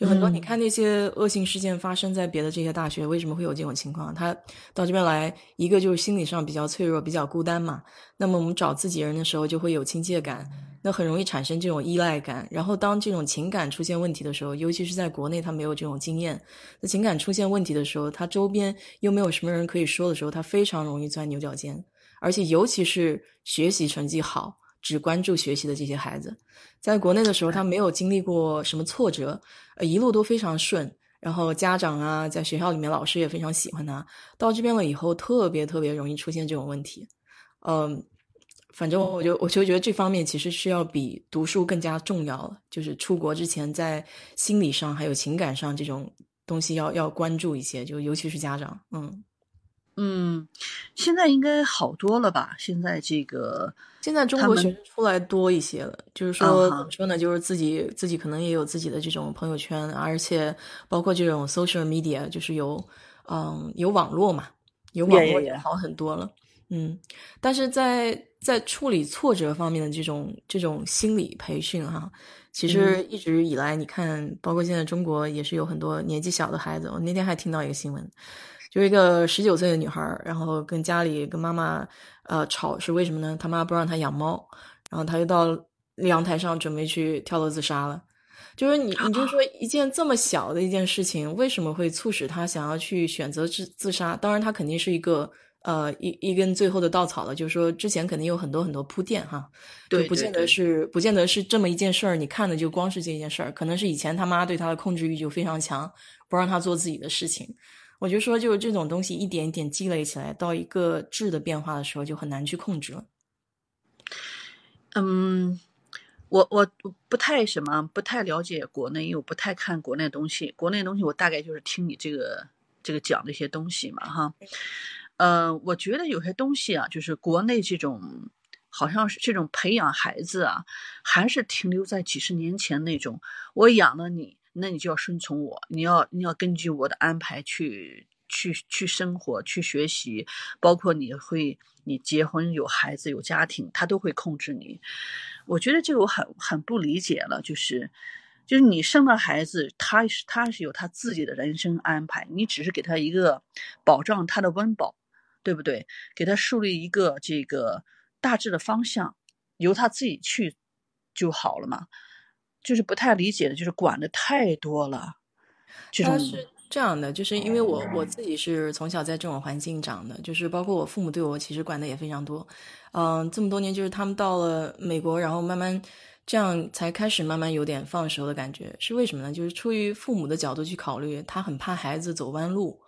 就很多，你看那些恶性事件发生在别的这些大学，为什么会有这种情况？他到这边来，一个就是心理上比较脆弱，比较孤单嘛。那么我们找自己人的时候，就会有亲切感，那很容易产生这种依赖感。然后当这种情感出现问题的时候，尤其是在国内，他没有这种经验，那情感出现问题的时候，他周边又没有什么人可以说的时候，他非常容易钻牛角尖，而且尤其是学习成绩好。只关注学习的这些孩子，在国内的时候，他没有经历过什么挫折，呃，一路都非常顺。然后家长啊，在学校里面老师也非常喜欢他。到这边了以后，特别特别容易出现这种问题。嗯，反正我就我就觉得这方面其实是要比读书更加重要了。就是出国之前，在心理上还有情感上这种东西要要关注一些，就尤其是家长。嗯嗯，现在应该好多了吧？现在这个。现在中国学生出来多一些了，就是说怎么说呢？就是自己自己可能也有自己的这种朋友圈，而且包括这种 social media，就是有嗯有网络嘛，有网络也好很多了。嗯，但是在在处理挫折方面的这种这种心理培训哈，其实一直以来你看，包括现在中国也是有很多年纪小的孩子。我那天还听到一个新闻。就是一个十九岁的女孩然后跟家里跟妈妈呃吵，是为什么呢？他妈不让他养猫，然后他就到阳台上准备去跳楼自杀了。就是你，你就说一件这么小的一件事情，为什么会促使他想要去选择自自杀？当然，他肯定是一个呃一一根最后的稻草了。就是说之前肯定有很多很多铺垫哈，对，不见得是不见得是这么一件事儿。你看的就光是这件事儿，可能是以前他妈对他的控制欲就非常强，不让他做自己的事情。我就说，就是这种东西一点一点积累起来，到一个质的变化的时候，就很难去控制了。嗯，我我不太什么，不太了解国内，因为我不太看国内东西。国内东西我大概就是听你这个这个讲的一些东西嘛，哈。呃，我觉得有些东西啊，就是国内这种，好像是这种培养孩子啊，还是停留在几十年前那种，我养了你。那你就要顺从我，你要你要根据我的安排去去去生活、去学习，包括你会你结婚有孩子有家庭，他都会控制你。我觉得这个我很很不理解了，就是就是你生了孩子，他是他是有他自己的人生安排，你只是给他一个保障他的温饱，对不对？给他树立一个这个大致的方向，由他自己去就好了嘛。就是不太理解的，就是管的太多了。他是这样的，就是因为我我自己是从小在这种环境长的，就是包括我父母对我其实管的也非常多。嗯，这么多年，就是他们到了美国，然后慢慢这样才开始慢慢有点放手的感觉。是为什么呢？就是出于父母的角度去考虑，他很怕孩子走弯路。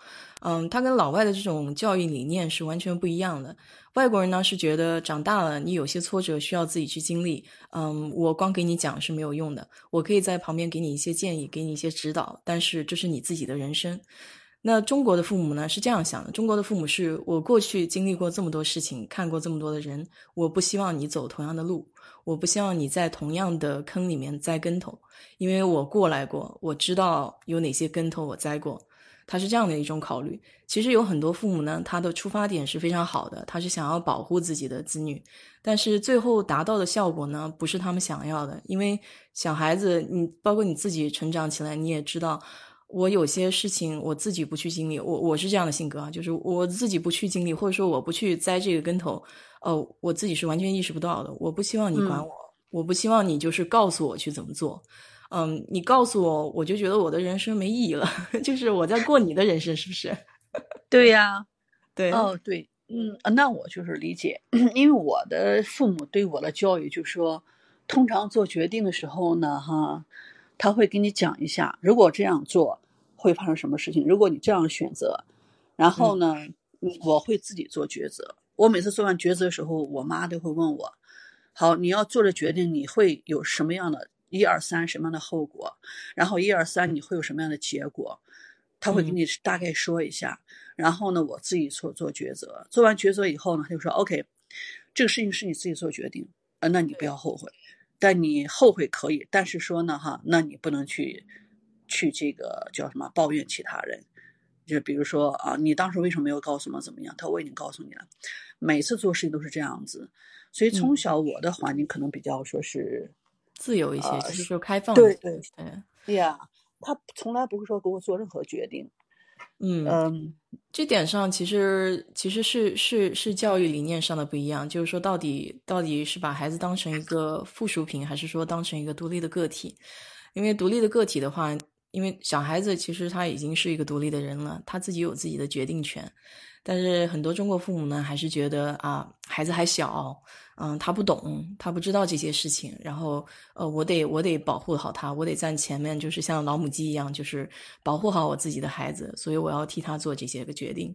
嗯，他跟老外的这种教育理念是完全不一样的。外国人呢是觉得长大了，你有些挫折需要自己去经历。嗯，我光给你讲是没有用的，我可以在旁边给你一些建议，给你一些指导，但是这是你自己的人生。那中国的父母呢是这样想的：中国的父母是我过去经历过这么多事情，看过这么多的人，我不希望你走同样的路，我不希望你在同样的坑里面栽跟头，因为我过来过，我知道有哪些跟头我栽过。他是这样的一种考虑。其实有很多父母呢，他的出发点是非常好的，他是想要保护自己的子女，但是最后达到的效果呢，不是他们想要的。因为小孩子，你包括你自己成长起来，你也知道，我有些事情我自己不去经历，我我是这样的性格啊，就是我自己不去经历，或者说我不去栽这个跟头，呃，我自己是完全意识不到的。我不希望你管我，我不希望你就是告诉我去怎么做。嗯，你告诉我，我就觉得我的人生没意义了，就是我在过你的人生，是不是？对呀，对，哦，对，嗯，那我就是理解，因为我的父母对我的教育就说，通常做决定的时候呢，哈，他会给你讲一下，如果这样做会发生什么事情，如果你这样选择，然后呢，我会自己做抉择。我每次做完抉择的时候，我妈都会问我，好，你要做的决定，你会有什么样的？一二三什么样的后果，然后一二三你会有什么样的结果，他会给你大概说一下，然后呢，我自己做做抉择，做完抉择以后呢，他就说 OK，这个事情是你自己做决定，呃，那你不要后悔，但你后悔可以，但是说呢哈，那你不能去去这个叫什么抱怨其他人，就比如说啊，你当时为什么没有告诉我怎么样？他我已经告诉你了，每次做事情都是这样子，所以从小我的环境可能比较说是。自由一些，就是说开放。对对对，呀，他从来不会说给我做任何决定。嗯嗯，这点上其实其实是是是教育理念上的不一样，就是说到底到底是把孩子当成一个附属品，还是说当成一个独立的个体？因为独立的个体的话，因为小孩子其实他已经是一个独立的人了，他自己有自己的决定权。但是很多中国父母呢，还是觉得啊，孩子还小，嗯，他不懂，他不知道这些事情，然后呃，我得我得保护好他，我得站前面，就是像老母鸡一样，就是保护好我自己的孩子，所以我要替他做这些个决定。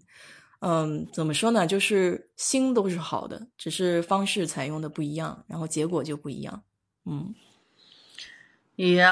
嗯，怎么说呢？就是心都是好的，只是方式采用的不一样，然后结果就不一样。嗯，也，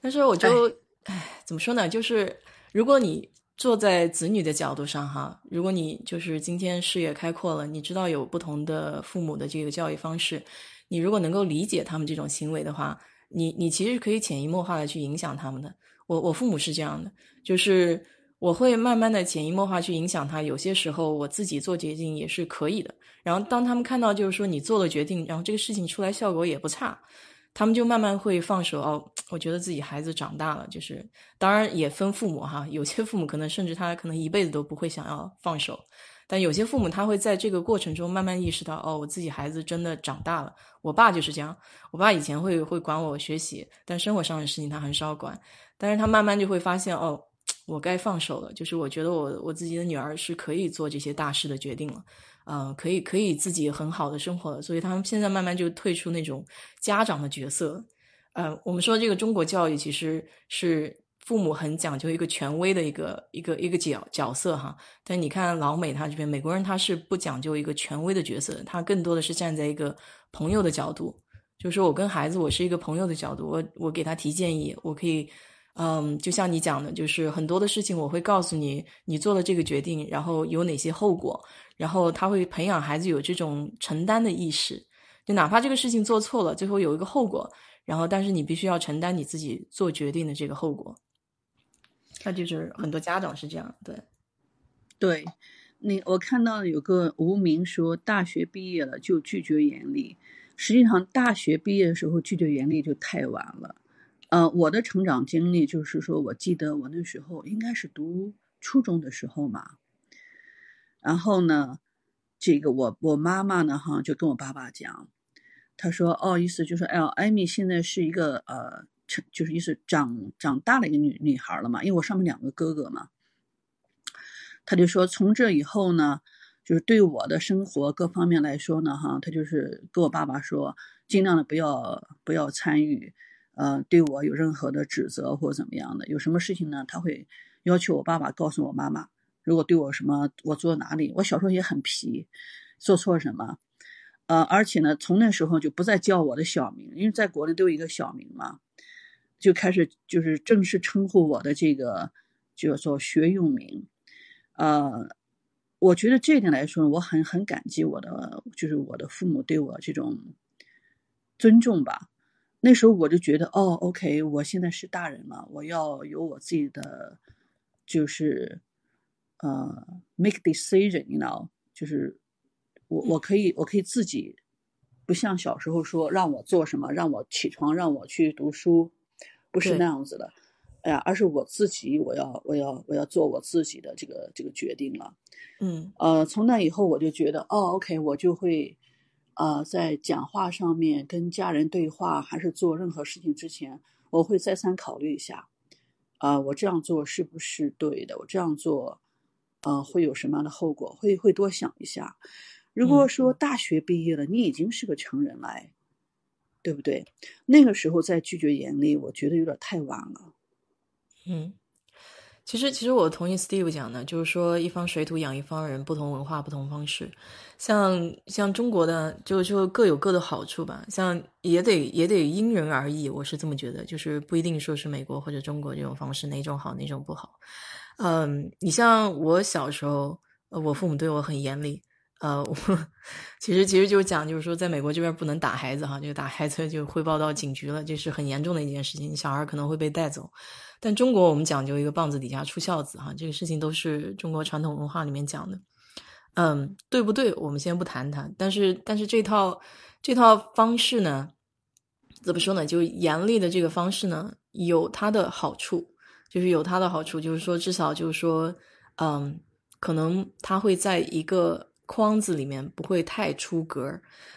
但是我就，唉，怎么说呢？就是如果你坐在子女的角度上，哈，如果你就是今天视野开阔了，你知道有不同的父母的这个教育方式，你如果能够理解他们这种行为的话，你你其实可以潜移默化的去影响他们的。我我父母是这样的，就是。我会慢慢的潜移默化去影响他，有些时候我自己做决定也是可以的。然后当他们看到就是说你做了决定，然后这个事情出来效果也不差，他们就慢慢会放手。哦，我觉得自己孩子长大了，就是当然也分父母哈，有些父母可能甚至他可能一辈子都不会想要放手，但有些父母他会在这个过程中慢慢意识到，哦，我自己孩子真的长大了。我爸就是这样，我爸以前会会管我学习，但生活上的事情他很少管，但是他慢慢就会发现，哦。我该放手了，就是我觉得我我自己的女儿是可以做这些大事的决定了，嗯，可以可以自己很好的生活了，所以他们现在慢慢就退出那种家长的角色，呃，我们说这个中国教育其实是父母很讲究一个权威的一个一个一个角角色哈，但你看老美他这边美国人他是不讲究一个权威的角色，他更多的是站在一个朋友的角度，就是我跟孩子我是一个朋友的角度，我我给他提建议，我可以。嗯，就像你讲的，就是很多的事情我会告诉你，你做了这个决定，然后有哪些后果，然后他会培养孩子有这种承担的意识，就哪怕这个事情做错了，最后有一个后果，然后但是你必须要承担你自己做决定的这个后果。那就是很多家长是这样，对，对，你我看到有个无名说大学毕业了就拒绝严厉，实际上大学毕业的时候拒绝严厉就太晚了。呃，我的成长经历就是说，我记得我那时候应该是读初中的时候嘛。然后呢，这个我我妈妈呢，哈，就跟我爸爸讲，他说，哦，意思就是，哎呀，艾米现在是一个呃，成就是意思长长大了一个女女孩了嘛，因为我上面两个哥哥嘛。他就说，从这以后呢，就是对我的生活各方面来说呢，哈，他就是跟我爸爸说，尽量的不要不要参与。呃，对我有任何的指责或怎么样的，有什么事情呢？他会要求我爸爸告诉我妈妈。如果对我什么，我做哪里，我小时候也很皮，做错什么，呃，而且呢，从那时候就不再叫我的小名，因为在国内都有一个小名嘛，就开始就是正式称呼我的这个叫做学用名。呃，我觉得这一点来说，我很很感激我的，就是我的父母对我这种尊重吧。那时候我就觉得，哦，OK，我现在是大人了，我要有我自己的，就是，呃，make decision，you know，就是我我可以我可以自己，不像小时候说让我做什么，让我起床，让我去读书，不是那样子的，哎呀，而是我自己，我要我要我要做我自己的这个这个决定了，嗯，呃，从那以后我就觉得，哦，OK，我就会。呃，在讲话上面跟家人对话，还是做任何事情之前，我会再三考虑一下，啊，我这样做是不是对的？我这样做，呃，会有什么样的后果？会会多想一下。如果说大学毕业了，你已经是个成人了，对不对？那个时候再拒绝严厉，我觉得有点太晚了。嗯。其实，其实我同意 Steve 讲的，就是说一方水土养一方人，不同文化不同方式。像像中国的，就就各有各的好处吧。像也得也得因人而异，我是这么觉得，就是不一定说是美国或者中国这种方式哪种好哪种不好。嗯，你像我小时候，我父母对我很严厉。呃，我其实其实就讲，就是说在美国这边不能打孩子哈，就打孩子就汇报到警局了，这是很严重的一件事情，小孩可能会被带走。但中国我们讲究一个棒子底下出孝子哈，这个事情都是中国传统文化里面讲的。嗯，对不对？我们先不谈谈。但是，但是这套这套方式呢，怎么说呢？就严厉的这个方式呢，有它的好处，就是有它的好处，就是说至少就是说，嗯，可能他会在一个框子里面不会太出格。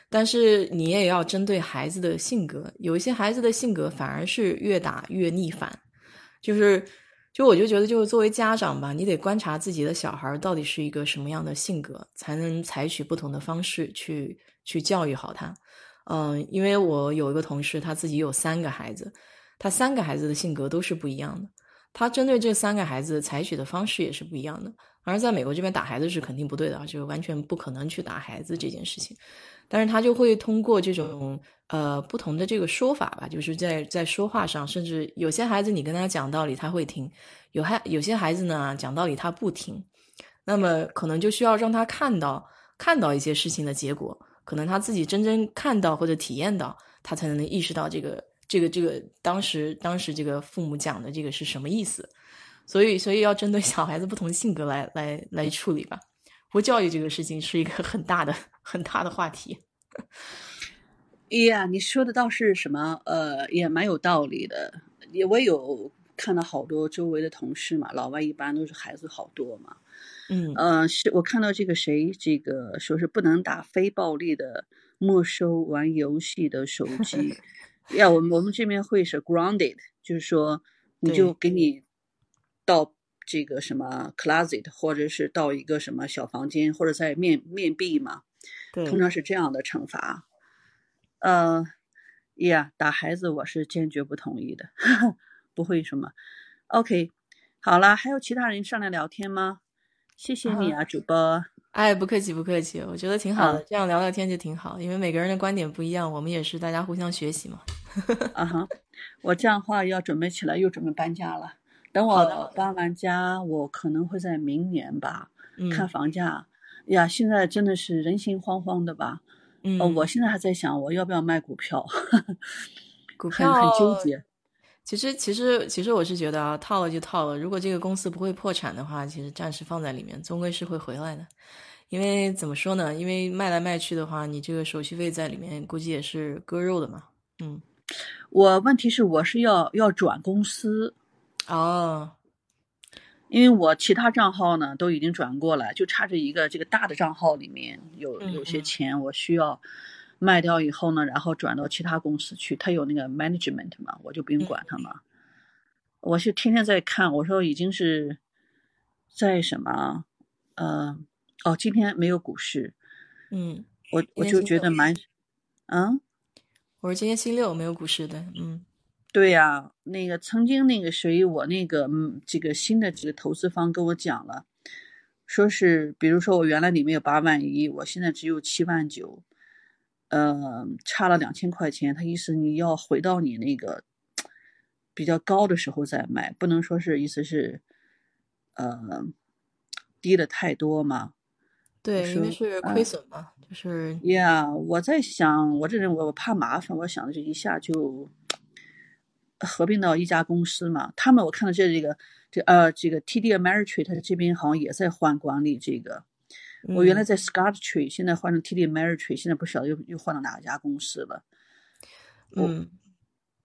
但是你也要针对孩子的性格，有一些孩子的性格反而是越打越逆反。就是，就我就觉得，就是作为家长吧，你得观察自己的小孩到底是一个什么样的性格，才能采取不同的方式去去教育好他。嗯，因为我有一个同事，他自己有三个孩子，他三个孩子的性格都是不一样的，他针对这三个孩子采取的方式也是不一样的。而在美国这边打孩子是肯定不对的，就是完全不可能去打孩子这件事情。但是他就会通过这种呃不同的这个说法吧，就是在在说话上，甚至有些孩子你跟他讲道理他会听，有孩有些孩子呢讲道理他不听，那么可能就需要让他看到看到一些事情的结果，可能他自己真正看到或者体验到，他才能意识到这个这个这个当时当时这个父母讲的这个是什么意思。所以，所以要针对小孩子不同性格来来来处理吧。不教育这个事情是一个很大的 很大的话题。哎呀，你说的倒是什么？呃，也蛮有道理的。也我有看到好多周围的同事嘛，老外一般都是孩子好多嘛。嗯呃，是我看到这个谁，这个说是不能打非暴力的，没收玩游戏的手机。呀，我们我们这边会是 grounded，就是说你就给你。到这个什么 closet，或者是到一个什么小房间，或者在面面壁嘛，对，通常是这样的惩罚。呃，呀，打孩子我是坚决不同意的，不会什么。OK，好了，还有其他人上来聊天吗？谢谢你啊，主播。哎，不客气，不客气，我觉得挺好的，这样聊聊天就挺好，因为每个人的观点不一样，我们也是大家互相学习嘛。啊哈，我这样话要准备起来，又准备搬家了。等我搬完家，我可能会在明年吧，看房价。呀，现在真的是人心惶惶的吧？嗯，我现在还在想，我要不要卖股票？股票很纠结。其实，其实，其实我是觉得啊，套了就套了。如果这个公司不会破产的话，其实暂时放在里面，终归是会回来的。因为怎么说呢？因为卖来卖去的话，你这个手续费在里面，估计也是割肉的嘛。嗯，我问题是，我是要要转公司。哦，因为我其他账号呢都已经转过了，就差这一个这个大的账号里面有有些钱，我需要卖掉以后呢，然后转到其他公司去。他有那个 management 嘛，我就不用管他嘛。我是天天在看，我说已经是在什么？呃，哦，今天没有股市。嗯，我我就觉得蛮，嗯，我说今天星六没有股市的，嗯。对呀，那个曾经那个谁，我那个嗯，这个新的这个投资方跟我讲了，说是比如说我原来里面有八万一，我现在只有七万九，呃，差了两千块钱。他意思你要回到你那个比较高的时候再卖，不能说是意思是，呃，低的太多嘛。对，因为是亏损嘛，就是呀。我在想，我这人我我怕麻烦，我想着一下就。合并到一家公司嘛，他们我看到这这个这呃这个 TD Ameritrade，他这边好像也在换管理这个。我原来在 Scottrade，现在换成 TD Ameritrade，现在不晓得又又换到哪家公司了。嗯。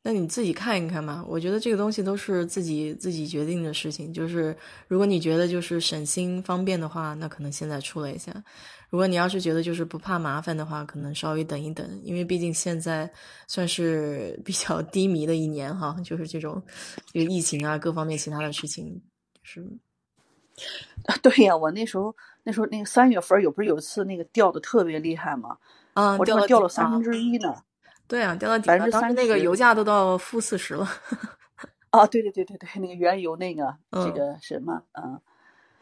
那你自己看一看嘛，我觉得这个东西都是自己自己决定的事情。就是如果你觉得就是省心方便的话，那可能现在出了一下；如果你要是觉得就是不怕麻烦的话，可能稍微等一等，因为毕竟现在算是比较低迷的一年哈，就是这种这个疫情啊，各方面其他的事情是。啊，对呀，我那时候那时候那个三月份有不是有一次那个掉的特别厉害吗？啊，我这掉了三分之一呢。对啊，掉到底了。当时那个油价都到负四十了。啊，对对对对对，那个原油那个这个什么，嗯，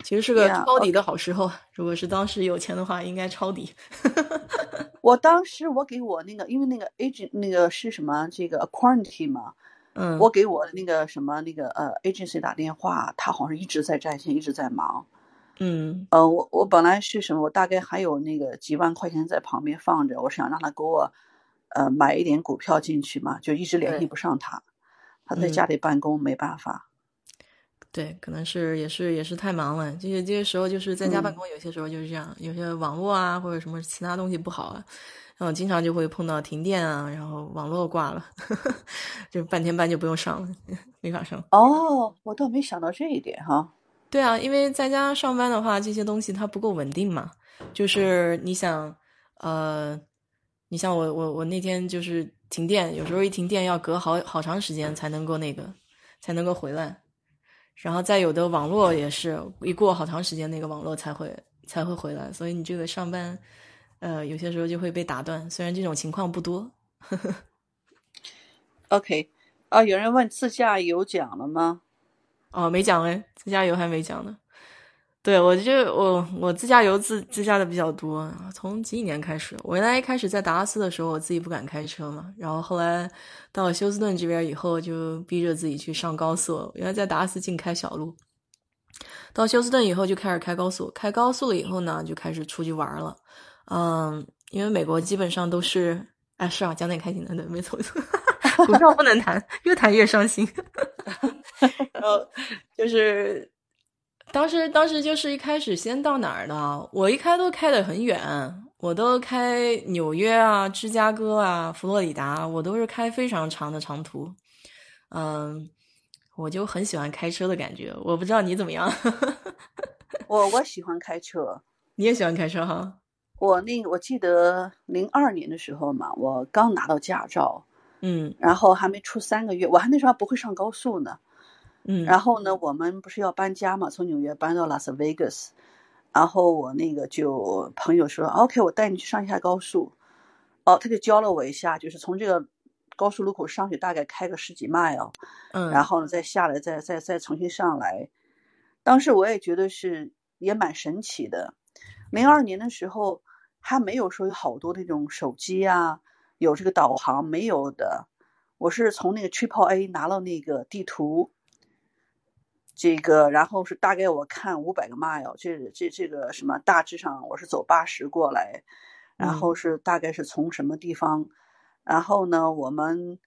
其实是个抄底的好时候。如果是当时有钱的话，应该抄底。我当时我给我那个，因为那个 agent 那个是什么这个 quarantine 嘛，嗯，我给我那个什么那个呃 agency 打电话，他好像是一直在占线，一直在忙。嗯，呃，我我本来是什么，我大概还有那个几万块钱在旁边放着，我想让他给我。呃，买一点股票进去嘛，就一直联系不上他，他在家里办公没办法。对，可能是也是也是太忙了，这些这些时候就是在家办公，有些时候就是这样，有些网络啊或者什么其他东西不好啊，然后经常就会碰到停电啊，然后网络挂了，就半天班就不用上了，没法上。哦，我倒没想到这一点哈。对啊，因为在家上班的话，这些东西它不够稳定嘛，就是你想，呃。你像我，我我那天就是停电，有时候一停电要隔好好长时间才能够那个，才能够回来。然后再有的网络也是一过好长时间，那个网络才会才会回来，所以你这个上班，呃，有些时候就会被打断。虽然这种情况不多。呵 呵 OK，啊，有人问自驾游讲了吗？哦，没讲哎，自驾游还没讲呢。对我就我我自驾游自自驾的比较多，从几几年开始，我原来一开始在达拉斯的时候，我自己不敢开车嘛，然后后来到休斯顿这边以后，就逼着自己去上高速。原来在达拉斯净开小路，到休斯顿以后就开始开高速，开高速了以后呢，就开始出去玩了。嗯，因为美国基本上都是，哎，是啊，讲点开心的，对，没错没错，股票不能谈，越谈越伤心。然后就是。当时，当时就是一开始先到哪儿呢？我一开都开得很远，我都开纽约啊、芝加哥啊、佛罗里达，我都是开非常长的长途。嗯，我就很喜欢开车的感觉。我不知道你怎么样？我我喜欢开车，你也喜欢开车哈？我那个我记得零二年的时候嘛，我刚拿到驾照，嗯，然后还没出三个月，我还那时候还不会上高速呢。嗯，然后呢，我们不是要搬家嘛，从纽约搬到拉斯维加斯，然后我那个就朋友说，OK，我带你去上一下高速，哦，他就教了我一下，就是从这个高速路口上去，大概开个十几迈哦，嗯，然后呢再下来，再再再重新上来。当时我也觉得是也蛮神奇的。零二年的时候还没有说有好多那种手机啊，有这个导航没有的，我是从那个 Triple A 拿了那个地图。这个，然后是大概我看五百个 mile，这这这个什么，大致上我是走八十过来，然后是大概是从什么地方，嗯、然后呢，我们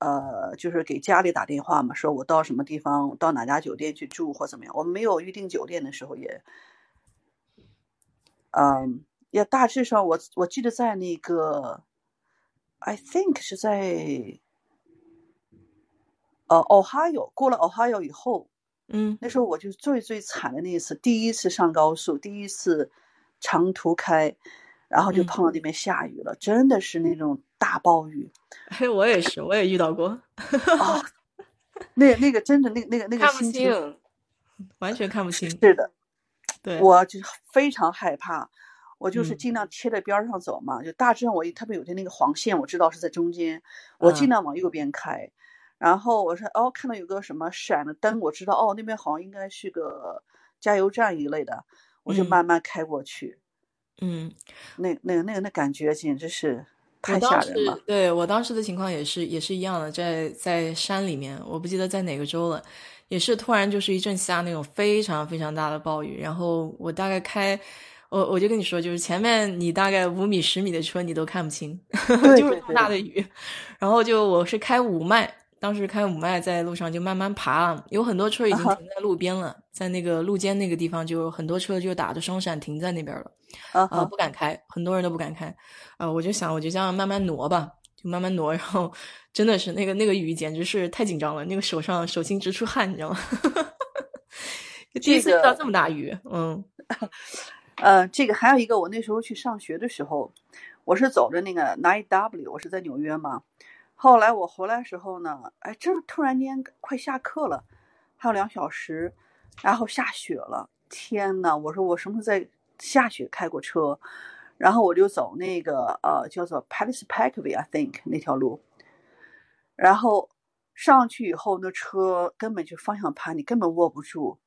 呃就是给家里打电话嘛，说我到什么地方，到哪家酒店去住或怎么样。我们没有预定酒店的时候也，嗯，也大致上我我记得在那个，I think 是在呃 Ohio 过了 Ohio 以后。嗯，那时候我就最最惨的那一次，第一次上高速，第一次长途开，然后就碰到那边下雨了，嗯、真的是那种大暴雨。哎，我也是，我也遇到过。哦，那那个真的，那那个那个看不清，完全看不清。是的，对，我就非常害怕，我嗯就是尽量贴在边上走嘛，嗯、就大致上我特别有的那个黄线，我知道是在中间，我尽量往右边开。然后我说哦，看到有个什么闪的灯，我知道哦，那边好像应该是个加油站一类的，我就慢慢开过去。嗯，那那那个那感觉简直是太吓人了。对我当时的情况也是也是一样的，在在山里面，我不记得在哪个州了，也是突然就是一阵下那种非常非常大的暴雨，然后我大概开。我我就跟你说，就是前面你大概五米十米的车你都看不清，就是这么大的雨，然后就我是开五迈。当时开五迈在路上就慢慢爬，有很多车已经停在路边了，uh huh. 在那个路肩那个地方，就很多车就打着双闪停在那边了，啊、uh，不敢开，很多人都不敢开，啊，我就想我就这样慢慢挪吧，就慢慢挪，然后真的是那个那个雨简直是太紧张了，那个手上手心直出汗，你知道吗？第一次遇到这么大雨，嗯，呃，这个还有一个，我那时候去上学的时候，我是走着那个 Nine W，我是在纽约嘛。后来我回来时候呢，哎，这突然间快下课了，还有两小时，然后下雪了。天呐，我说我什么时候在下雪开过车？然后我就走那个呃叫做 Palace Parkway，I think 那条路。然后上去以后，那车根本就方向盘你根本握不住。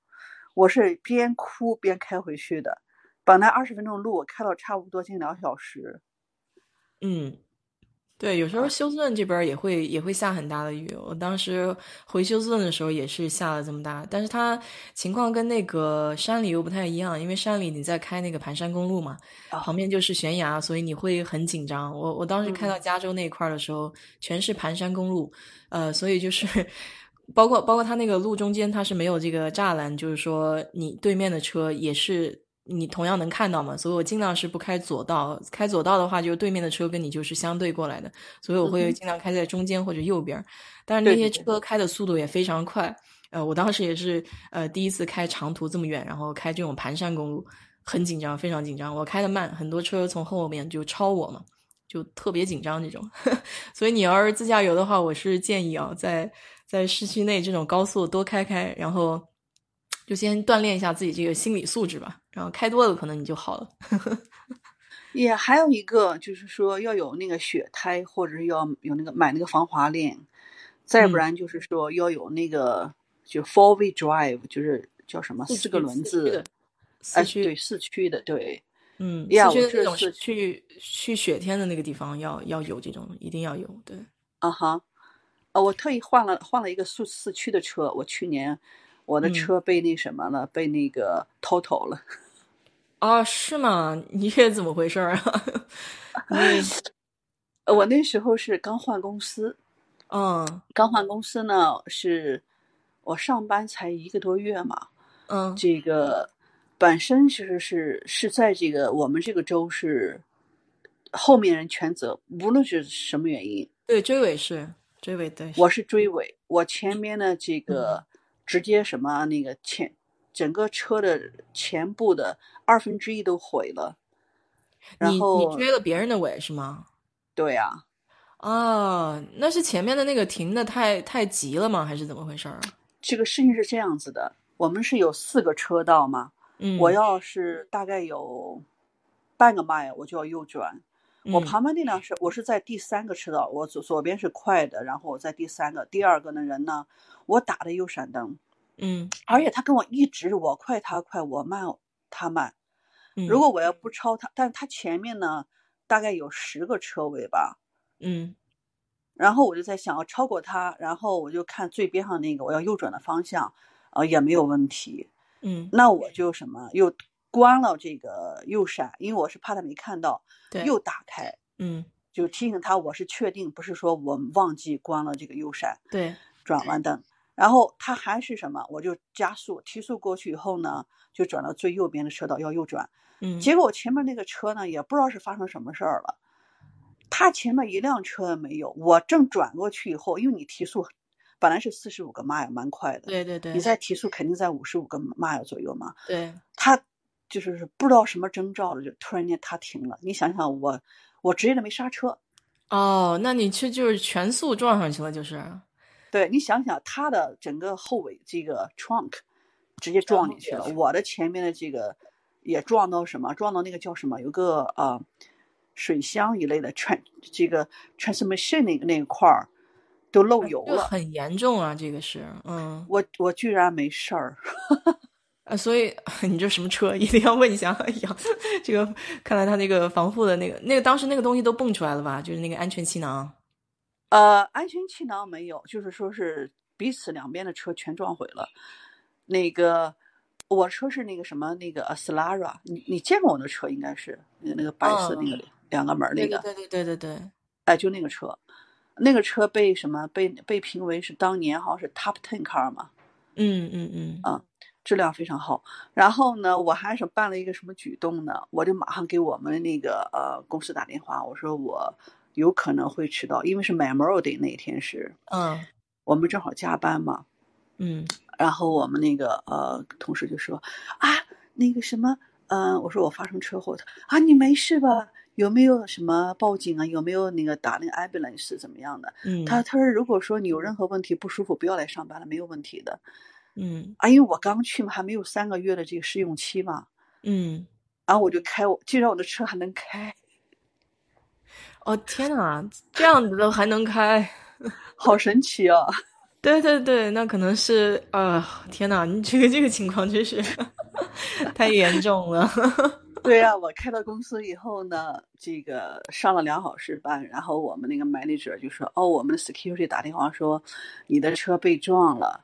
我是边哭边开回去的，本来二十分钟路，我开了差不多近两小时。嗯。对，有时候休斯顿这边也会也会下很大的雨。我当时回休斯顿的时候也是下了这么大，但是它情况跟那个山里又不太一样，因为山里你在开那个盘山公路嘛，哦、旁边就是悬崖，所以你会很紧张。我我当时开到加州那一块的时候，嗯、全是盘山公路，呃，所以就是包括包括它那个路中间它是没有这个栅栏，就是说你对面的车也是。你同样能看到嘛？所以我尽量是不开左道，开左道的话，就对面的车跟你就是相对过来的，所以我会尽量开在中间或者右边。嗯、但是那些车开的速度也非常快，呃，我当时也是呃第一次开长途这么远，然后开这种盘山公路，很紧张，非常紧张。我开的慢，很多车从后面就超我嘛，就特别紧张那种。所以你要是自驾游的话，我是建议啊，在在市区内这种高速多开开，然后。就先锻炼一下自己这个心理素质吧。然后开多了，可能你就好了。也还有一个就是说要有那个雪胎，或者是要有那个买那个防滑链，再不然就是说要有那个就 four wheel drive，就是叫什么四个轮子，哎，对，四驱的，对，嗯，呀，我这种去去雪天的那个地方要要有这种，一定要有，对，啊哈，啊，我特意换了换了一个四四驱的车，我去年我的车被那什么了，被那个偷偷了。啊，是吗？你这怎么回事啊？我那时候是刚换公司，嗯，刚换公司呢，是我上班才一个多月嘛，嗯，这个本身其实是是在这个我们这个州是后面人全责，无论是什么原因，对，追尾是追尾，对，我是追尾，我前面的这个直接什么那个前。整个车的前部的二分之一都毁了，然后你追了别人的尾是吗？对呀，啊，那是前面的那个停的太太急了吗？还是怎么回事儿？这个事情是这样子的，我们是有四个车道嘛，嗯，我要是大概有半个迈，我就要右转，我旁边那辆是我是在第三个车道，我左左边是快的，然后我在第三个，第二个的人呢，我打的右闪灯。嗯，而且他跟我一直我快他快我慢他慢，嗯，如果我要不超他，但是他前面呢大概有十个车位吧，嗯，然后我就在想要超过他，然后我就看最边上那个我要右转的方向，呃也没有问题，嗯，那我。就什么又关了这个右闪，因为我是怕他没看到，对，又打开，嗯，就提醒他我是确定不是说我忘记关了这个右闪，对，转弯灯。然后他还是什么，我就加速提速过去以后呢，就转到最右边的车道要右转。嗯，结果前面那个车呢，也不知道是发生什么事儿了，他前面一辆车也没有。我正转过去以后，因为你提速本来是四十五个 mile，蛮快的。对对对。你再提速肯定在五十五个 mile 左右嘛。对。他就是不知道什么征兆了，就突然间他停了。你想想我，我直接的没刹车。哦，那你去就是全速撞上去了，就是。对你想想，他的整个后尾这个 trunk 直接撞进去了，我的前面的这个也撞到什么？撞到那个叫什么？有个呃水箱一类的 trans 这个 transmission 那个那一块儿都漏油了，很严重啊！这个是，嗯，我我居然没事儿，啊，所以 你这什么车？一定要问一下。哎呀，这个看来他那个防护的那个那个当时那个东西都蹦出来了吧？就是那个安全气囊。呃，安全气囊没有，就是说是彼此两边的车全撞毁了。那个我车是那个什么那个 Aslara，你你见过我的车应该是那个白色那个两个门那个，对对对对对，哎，就那个车，那个车被什么被被评为是当年好像是 Top Ten Car 嘛，嗯嗯嗯，啊，质量非常好。然后呢，我还是办了一个什么举动呢？我就马上给我们那个呃公司打电话，我说我。有可能会迟到，因为是 Memorial Day 那天是，嗯，我们正好加班嘛，嗯，然后我们那个呃同事就说啊，那个什么，嗯，我说我发生车祸的啊，你没事吧？有没有什么报警啊？有没有那个打那个 ambulance 怎么样的？嗯，他他说如果说你有任何问题不舒服，不要来上班了，没有问题的，嗯，啊，因为我刚去嘛，还没有三个月的这个试用期嘛，嗯，然后我就开我，既然我的车还能开。哦天哪，这样子都还能开，好神奇啊！对对对，那可能是呃，天哪，你这个这个情况真是 太严重了。对呀，我开到公司以后呢，这个上了两小时班，然后我们那个 manager 就说：“哦，我们的 security 打电话说，你的车被撞了，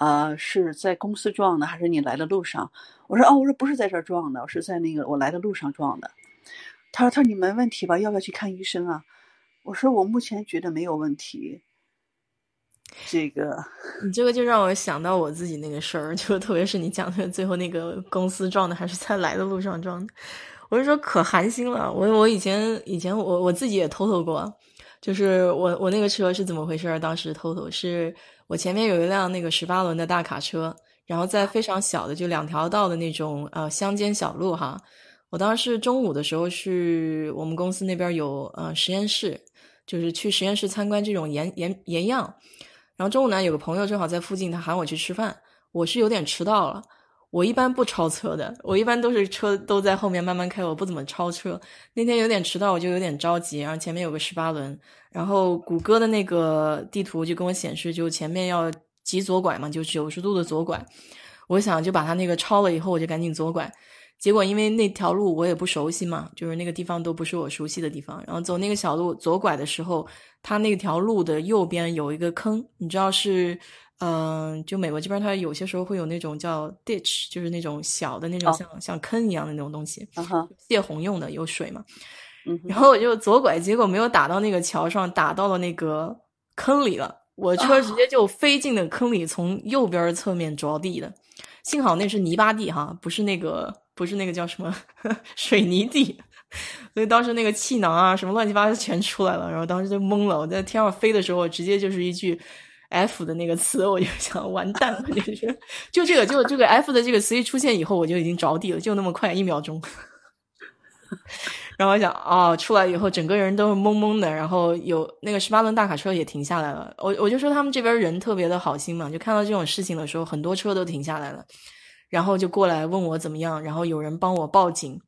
啊，是在公司撞的，还是你来的路上？”我说：“哦，我说不是在这儿撞的，我是在那个我来的路上撞的。”他说：“他说你没问题吧？要不要去看医生啊？”我说：“我目前觉得没有问题。”这个，你这个就让我想到我自己那个事儿，就特别是你讲的最后那个公司撞的，还是在来的路上撞的。我就说可寒心了。我我以前以前我我自己也偷偷过，就是我我那个车是怎么回事？当时偷偷是我前面有一辆那个十八轮的大卡车，然后在非常小的就两条道的那种呃乡间小路哈。我当时中午的时候去我们公司那边有呃实验室，就是去实验室参观这种盐盐盐样。然后中午呢，有个朋友正好在附近，他喊我去吃饭，我是有点迟到了。我一般不超车的，我一般都是车都在后面慢慢开，我不怎么超车。那天有点迟到，我就有点着急，然后前面有个十八轮，然后谷歌的那个地图就跟我显示，就前面要急左拐嘛，就九十度的左拐。我想就把他那个超了以后，我就赶紧左拐。结果因为那条路我也不熟悉嘛，就是那个地方都不是我熟悉的地方。然后走那个小路左拐的时候，它那条路的右边有一个坑，你知道是，嗯，就美国这边它有些时候会有那种叫 ditch，就是那种小的那种像像坑一样的那种东西，泄洪用的有水嘛。然后我就左拐，结果没有打到那个桥上，打到了那个坑里了。我车直接就飞进了坑里，从右边侧面着地的。幸好那是泥巴地哈，不是那个。不是那个叫什么 水泥地，所以当时那个气囊啊什么乱七八糟全出来了，然后当时就懵了。我在天上飞的时候，直接就是一句 F 的那个词，我就想完蛋了，就是 就这个就这个 F 的这个词一出现以后，我就已经着地了，就那么快一秒钟。然后我想哦，出来以后整个人都是懵懵的，然后有那个十八轮大卡车也停下来了。我我就说他们这边人特别的好心嘛，就看到这种事情的时候，很多车都停下来了。然后就过来问我怎么样，然后有人帮我报警，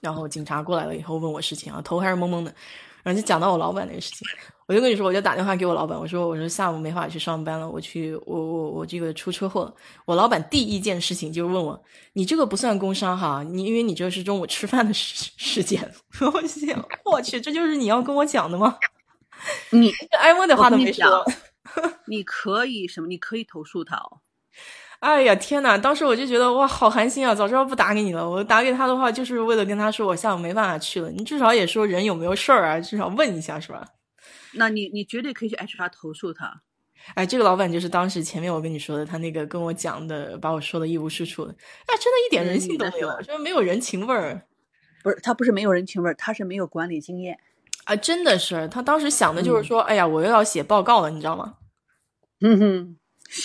然后警察过来了以后问我事情啊，头还是懵懵的，然后就讲到我老板那个事情，我就跟你说，我就打电话给我老板，我说我说下午没法去上班了，我去我我我这个出车祸了，我老板第一件事情就是问我，你这个不算工伤哈，你因为你这是中午吃饭的时 时间，我想我去，这就是你要跟我讲的吗？你挨问的话都没说，你可以什么？你可以投诉他哦。哎呀天呐！当时我就觉得哇，好寒心啊！早知道不打给你了。我打给他的话，就是为了跟他说我下午没办法去了。你至少也说人有没有事儿啊？至少问一下是吧？那你你绝对可以去 HR 投诉他。哎，这个老板就是当时前面我跟你说的，他那个跟我讲的，把我说的一无是处的。哎，真的一点人性都没有，说没有人情味儿。不是他不是没有人情味儿，他是没有管理经验啊！真的是，他当时想的就是说，哎呀，我又要写报告了，你知道吗？嗯哼。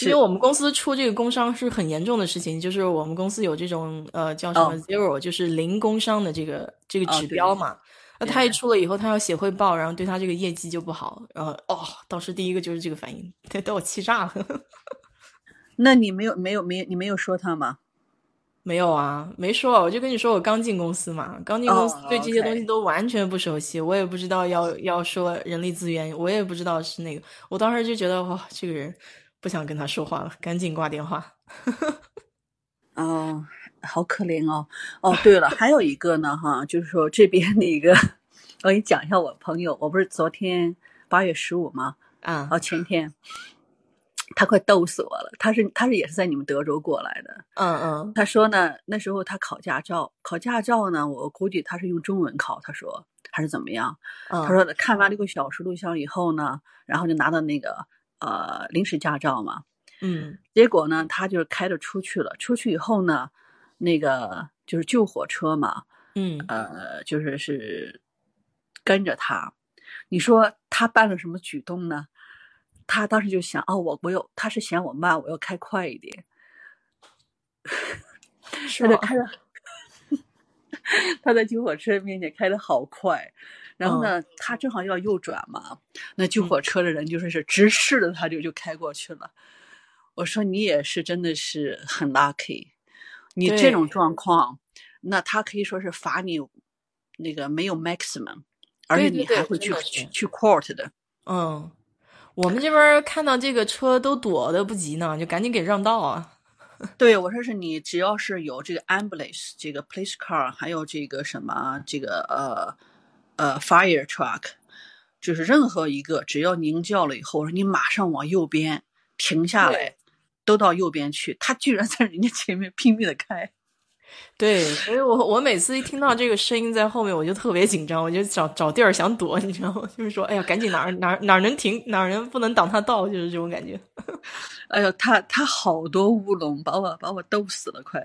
因为我们公司出这个工伤是很严重的事情，就是我们公司有这种呃叫什么 zero，就是零工伤的这个这个指标嘛。那他一出了以后，他要写汇报，然后对他这个业绩就不好。然后哦，当时第一个就是这个反应，把我气炸了。那你没有没有没有你没有说他吗？没有啊，没说。我就跟你说，我刚进公司嘛，刚进公司对这些东西都完全不熟悉，我也不知道要要说人力资源，我也不知道是那个。我当时就觉得哇，这个人。不想跟他说话了，赶紧挂电话。哦，好可怜哦。哦，对了，还有一个呢，哈，就是说这边的一个，我给你讲一下，我朋友，我不是昨天八月十五吗？啊，哦，前天，他快逗死我了。他是他是也是在你们德州过来的。嗯嗯。他说呢，那时候他考驾照，考驾照呢，我估计他是用中文考。他说还是怎么样？他说看完这个小时录像以后呢，然后就拿到那个。呃，临时驾照嘛，嗯，结果呢，他就是开着出去了。出去以后呢，那个就是救火车嘛，嗯，呃，就是是跟着他。你说他办了什么举动呢？他当时就想，哦，我我有，他是嫌我慢，我要开快一点。他就开的，他在救火车面前开的好快。然后呢，他正好要右转嘛，那救火车的人就说是直视的，他就就开过去了。我说你也是真的是很 lucky，你这种状况，那他可以说是罚你那个没有 maximum，而且你还会去去去 court 的。嗯，我们这边看到这个车都躲的不及呢，就赶紧给让道啊。对，我说是你只要是有这个 ambulance，这个 police car，还有这个什么这个呃。呃，fire truck，就是任何一个，只要您叫了以后，你马上往右边停下来，都到右边去。他居然在人家前面拼命的开，对，所以我我每次一听到这个声音在后面，我就特别紧张，我就找找地儿想躲，你知道吗？就是说，哎呀，赶紧哪儿哪儿哪儿能停，哪儿能不能挡他道，就是这种感觉。哎呦，他他好多乌龙，把我把我逗死了，快，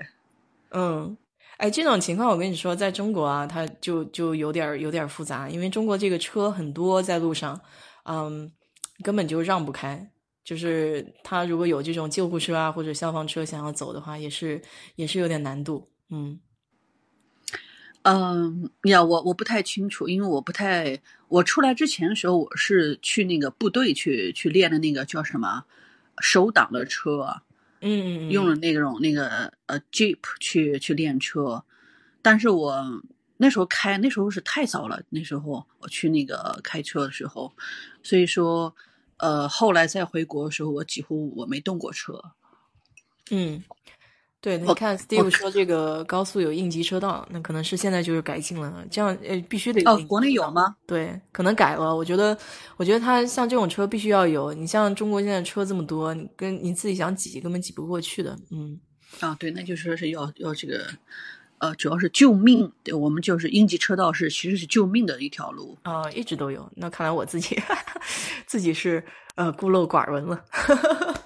嗯。哎，这种情况我跟你说，在中国啊，它就就有点有点复杂，因为中国这个车很多在路上，嗯，根本就让不开。就是他如果有这种救护车啊或者消防车想要走的话，也是也是有点难度。嗯，嗯呀，我我不太清楚，因为我不太我出来之前的时候，我是去那个部队去去练的那个叫什么手挡的车。嗯嗯嗯，用了那种那个呃 Jeep 去去练车，但是我那时候开那时候是太早了，那时候我去那个开车的时候，所以说呃后来再回国的时候，我几乎我没动过车。嗯，对，你看 Steve 说这个高速有应急车道，那可能是现在就是改进了，这样呃必须得哦国内有吗？对，可能改了。我觉得，我觉得它像这种车必须要有。你像中国现在车这么多，你跟你自己想挤根本挤不过去的。嗯，啊，对，那就说是要要这个呃主要是救命，对我们就是应急车道是其实是救命的一条路。啊、一直都有。那看来我自己 自己是呃孤陋寡闻了。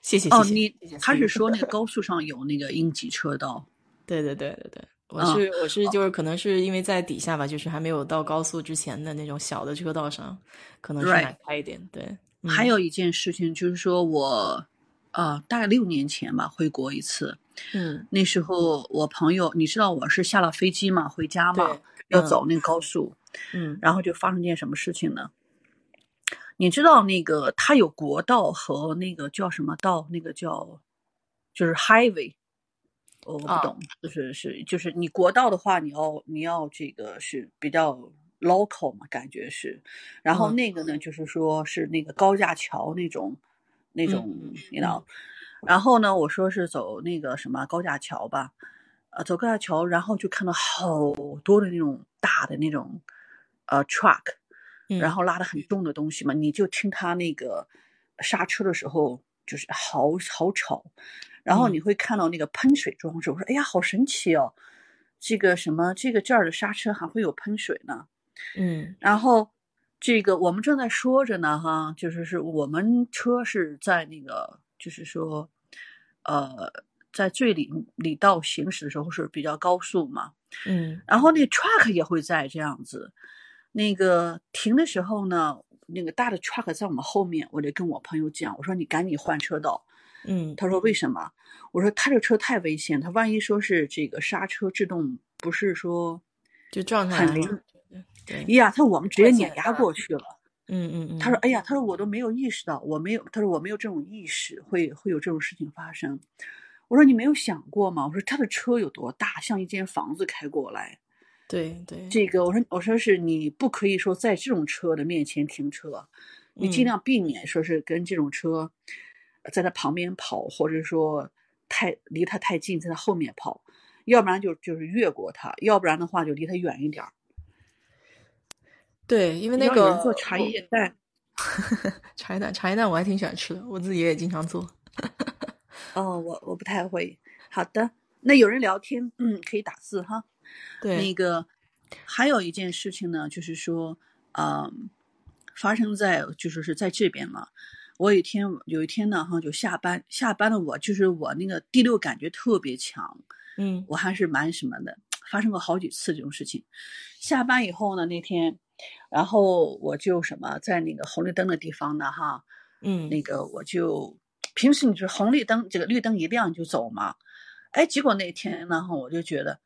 谢谢，哦，谢谢你他是说那个 高速上有那个应急车道。对对对对对，我嗯是、我是就是可能是因为在底下吧，就是还没有到高速之前的那种小的车道上，可能是开一点。对，嗯还有一件事情就是说我，呃，大概六年前吧回国一次，嗯。那时候我朋友，你知道我是下了飞机嘛，回家嘛要走那个高速，嗯。然后就发生件什么事情呢？你知道那个它有国道和那个叫什么道？那个叫就是 highway，我我不啊。懂，就是是就是你国道的话，你要你要这个是比较 local 嘛，感觉是，然后嗯。那个呢，就是说是那个高架桥那种那种嗯，你知道，然后呢，我说是走那个什么高架桥吧，呃，走高架桥，然后就看到好多的那种大的那种呃 truck，嗯，然后拉的很重的东西嘛，你就听他那个刹车的时候就是好好吵，然后嗯。你会看到那个喷水装置，我说哎呀，好神奇哦，这个什么这个这儿的刹车还会有喷水呢，嗯。然后这个我们正在说着呢，哈，就是是我们车是在那个，就是说，呃，在最里里道行驶的时候是比较高速嘛，嗯然后那 truck 也会在这样子，那个停的时候呢，那个大的 truck 在我们后面，我就跟我朋友讲，我说你赶紧换车道，嗯他说为什么？我说他这车太危险，他万一说是这个刹车制动不是说就撞上很灵。对，呀，他说我们直接碾压过去了。嗯嗯嗯，他说：“哎呀，他说我都没有意识到，我没有，他说我没有这种意识，会会有这种事情发生。”我说：“你没有想过吗？”我说：“他的车有多大，像一间房子开过来。对对，这个，我说，我说是你不可以说在这种车的面前停车，你尽嗯量避免说是跟这种车在他旁边跑，或者说太离他太近，在他后面跑，要不然就就是越过他，要不然的话就离他远一点儿。对，因为那个做茶叶蛋。”茶叶蛋，茶叶蛋我还挺喜欢吃的，我自己也经常做。哦，我我不太会。好的，那有人聊天，嗯，可以打字哈。对那，个还有一件事情呢，就是说，嗯，发生在就是是在这边嘛。我有一天有一天呢，哈，就下班下班了我，就是我那个第六感觉特别强，嗯我还是蛮什么的，发生过好几次这种事情。下班以后呢，那天，然后我就什么在那个红绿灯的地方呢，哈，嗯那个我就平时你就是红绿灯，这个绿灯一亮就走嘛，哎，结果那天呢，我就觉得，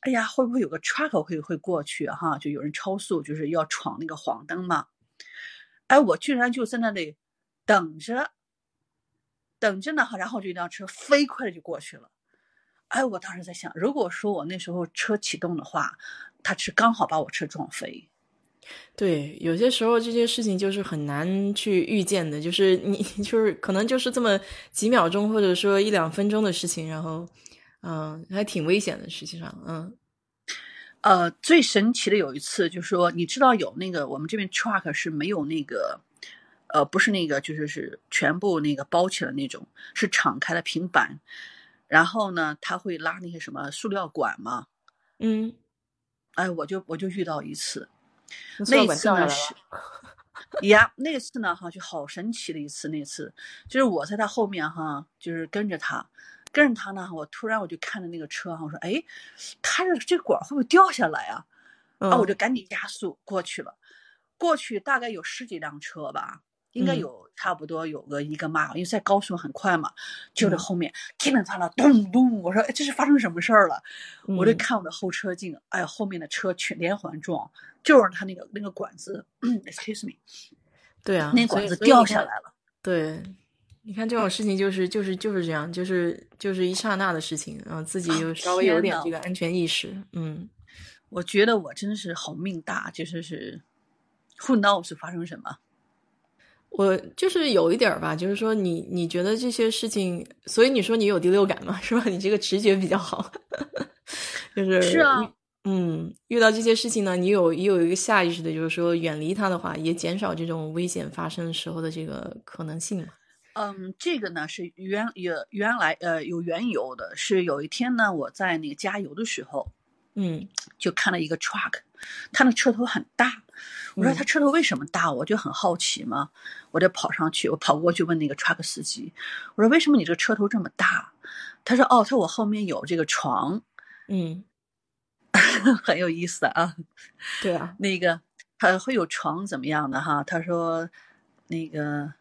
哎呀，会不会有个 truck 会会过去哈？就有人超速，就是要闯那个黄灯嘛。哎，我居然就在那里等着，等着呢哈，然后这辆车飞快的就过去了。哎，我当时在想，如果说我那时候车启动的话，他是刚好把我车撞飞。对，有些时候这些事情就是很难去预见的，就是你 就是可能就是这么几秒钟，或者说一两分钟的事情，然后嗯，还挺危险的，实际上，嗯。呃，最神奇的有一次，就是说，你知道有那个我们这边 truck 是没有那个，呃，不是那个，就是是全部那个包起来那种，是敞开的平板，然后呢，他会拉那些什么塑料管嘛，嗯，哎，我就我就遇到一次，那次呢是，呀，那次呢哈就好神奇的一次，那次就是我在他后面哈，就是跟着他，跟着他呢，我突然我就看着那个车哈，我说哎，他这这管会不会掉下来啊？啊，我嗯就赶紧加速过去了。过去大概有十几辆车吧，应该嗯有差不多有个一个 mile，因为在高速很快嘛。就在嗯后面听着他了，咚咚，我说哎，这是发生什么事儿了？我就嗯看我的后车镜，哎呀，后面的车全连环撞，就是他那个那个管子，excuse me，对啊，那管子掉下来了。对，你看这种事情就是就是就是这样，就是就是一刹那的事情，然后自己又稍微有点这个安全意识。嗯，我觉得我真是好命大，就是是，Who knows 发生什么？我就是有一点吧，就是说你你觉得这些事情，所以你说你有第六感嘛，是吧？你这个直觉比较好，就是是啊，嗯，遇到这些事情呢，你有也有一个下意识的，就是说远离它的话，也减少这种危险发生时候的这个可能性嘛。嗯，这个呢是原有原来呃有缘由的，是有一天呢我在那个加油的时候，嗯，就看了一个 truck，它的车头很大。我说他车头为什么大？我就很好奇嘛，我就跑上去，我跑过去问那个 truck 司机，我说为什么你这个车头这么大？他说哦，他说我后面有这个床，嗯，很有意思啊。对啊，那个他会有床怎么样的哈？他说那个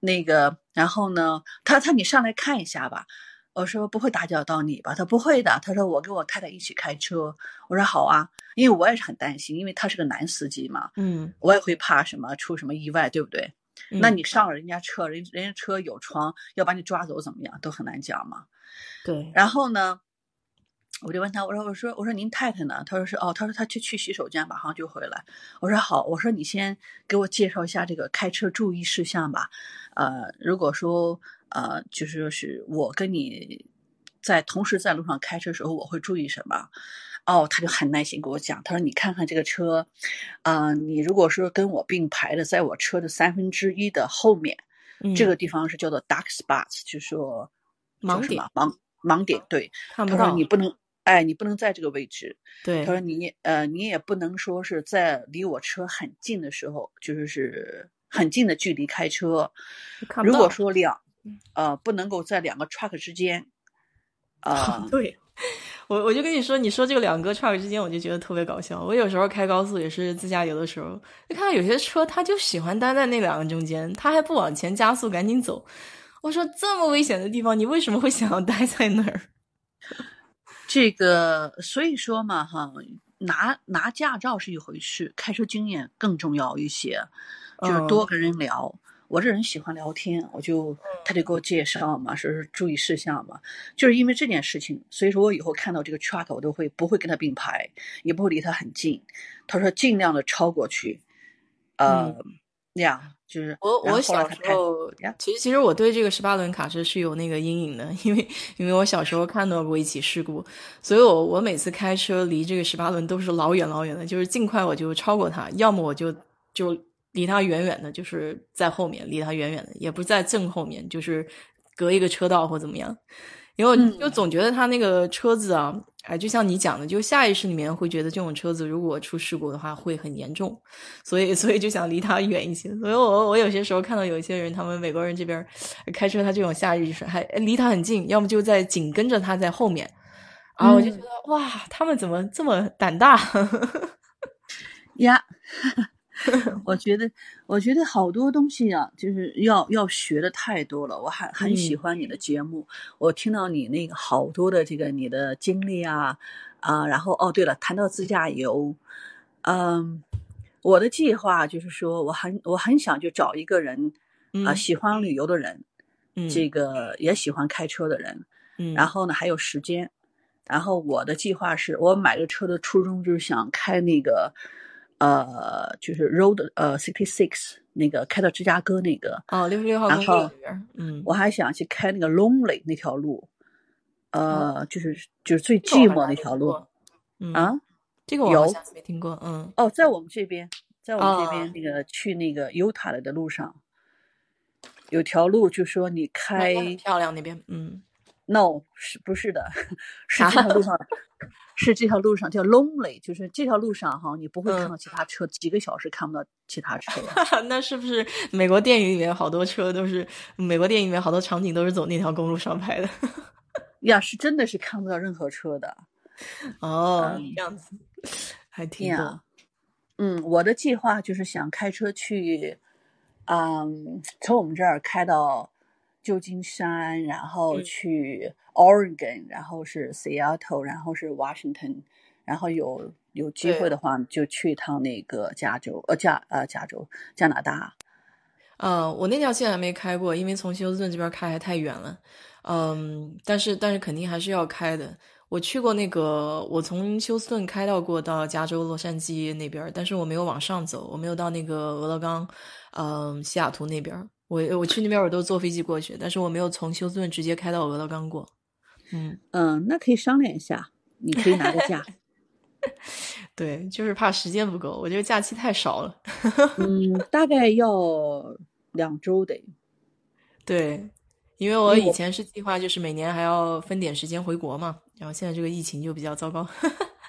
那个，然后呢，他他你上来看一下吧。我说不会打搅到你吧？他不会的。他说我跟我太太一起开车。我说好啊，因为我也是很担心，因为他是个男司机嘛。嗯，我也会怕什么出什么意外，对不对？那你上了人家车，人人家车有窗，要把你抓走怎么样，都很难讲嘛。对。然后呢，我就问他，我说我说我说您太太呢？他说是哦，他说他去去洗手间，马上就回来。我说好，我说你先给我介绍一下这个开车注意事项吧。呃，如果说。呃，就是说是我跟你在同时在路上开车的时候，我会注意什么？哦，他就很耐心给我讲，他说：“你看看这个车，啊，你如果说跟我并排的，在我车的三分之一的后面，这个地方是叫做 dark spots，就是说盲点，盲盲点。对，他说你不能，哎，你不能在这个位置。对，他说你呃，你也不能说是在离我车很近的时候，就是是很近的距离开车。如果说两。”呃，不能够在两个 truck 之间，啊，对我我就跟你说，你说这个两个 truck 之间，我就觉得特别搞笑。我有时候开高速也是自驾游的时候，就看到有些车，他就喜欢待在那两个中间，他还不往前加速，赶紧走。我说这么危险的地方，你为什么会想要待在那儿？这个所以说嘛，哈，拿拿驾照是一回事，开车经验更重要一些，就是多跟人聊。我这人喜欢聊天，我就他就给我介绍嘛，说是注意事项嘛，就是因为这件事情，所以说我以后看到这个 truck 我都会不会跟他并排，也不会离他很近。他说尽量的超过去，呃，那样就是我我小时候，其实其实我对这个十八轮卡车是有那个阴影的，因为因为我小时候看到过一起事故，所以我我每次开车离这个十八轮都是老远老远的，就是尽快我就超过它，要么我就就。离他远远的，就是在后面，离他远远的，也不在正后面，就是隔一个车道或怎么样。因为就总觉得他那个车子啊，哎，就像你讲的，就下意识里面会觉得这种车子如果出事故的话会很严重，所以所以就想离他远一些。所以我我有些时候看到有一些人，他们美国人这边开车，他这种下意识还离他很近，要么就在紧跟着他在后面，啊我就觉得哇，他们怎么这么胆大 呀？我觉得，我觉得好多东西啊，就是要要学的太多了。我很很喜欢你的节目，我听到你那个好多的这个你的经历啊啊，然后哦对了，谈到自驾游，嗯，我的计划就是说，我很我很想就找一个人啊，喜欢旅游的人，嗯。这个也喜欢开车的人，嗯，然后呢还有时间，然后我的计划是我买个车的初衷就是想开那个。呃，就是 Road 呃 Sixty Six 那个开到芝加哥那个哦，六十六号公路嗯，我还想去开那个 Lonely 那条路，呃，就是就是最寂寞那条路，啊，这个我好像没听过，嗯，哦，在我们这边，在我们这边那个去那个 Utah 来的路上，有条路就说你开漂亮那边，嗯，No 是不是的，是这条路上。是这条路上叫 Lonely，就是这条路上哈，你不会看到其他车，几个小时看不到其他车。那是不是美国电影里面好多车都是？美国电影里面好多场景都是走那条公路上拍的？呀，是真的是看不到任何车的。哦，这样子还挺多。嗯，我的计划就是想开车去，嗯，从我们这儿开到旧金山，然后去。Oregon，然后是 Seattle，然后是 Washington，然后有有机会的话就去一趟那个加州，呃加呃加州加拿大。呃，我那条线还没开过，因为从休斯顿这边开还太远了。嗯，但是但是肯定还是要开的。我去过那个，我从休斯顿开到过到加州洛杉矶那边，但是我没有往上走，我没有到那个俄勒冈，嗯，西雅图那边。我我去那边我都坐飞机过去，但是我没有从休斯顿直接开到俄勒冈过。嗯嗯，那可以商量一下，你可以拿个假。对，就是怕时间不够，我觉得假期太少了。嗯，大概要两周得。对。因为我以前是计划，就是每年还要分点时间回国嘛，然后现在这个疫情就比较糟糕。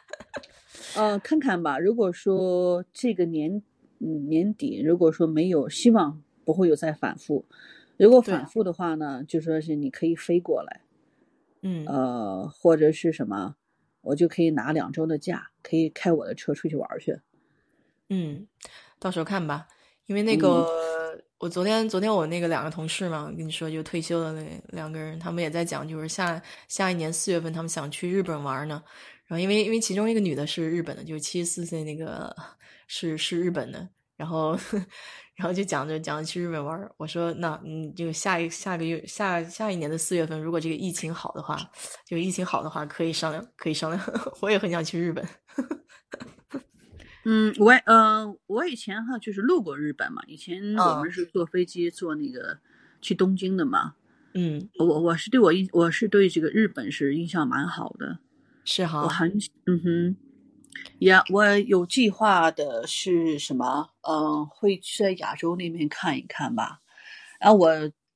呃，看看吧，如果说这个年嗯年底，如果说没有希望不会有再反复，如果反复的话呢，就说是你可以飞过来，嗯，呃，或者是什么，我就可以拿两周的假，可以开我的车出去玩去。嗯，到时候看吧，因为那个。我昨天昨天我那个两个同事嘛，跟你说就退休的那两个人，他们也在讲，就是下下一年四月份他们想去日本玩呢。然后因为因为其中一个女的是日本的，就是七十四岁那个是是日本的，然后然后就讲着讲着去日本玩。我说那嗯，就下一下个月下下一年的四月份，如果这个疫情好的话，就疫情好的话可以商量可以商量。我也很想去日本。嗯，我呃，我以前哈就是路过日本嘛，以前我们是坐飞机坐那个去东京的嘛。嗯，我我是对我印我是对这个日本是印象蛮好的，是哈。我很嗯哼，呀，我有计划的是什么？嗯，会去在亚洲那边看一看吧。然后我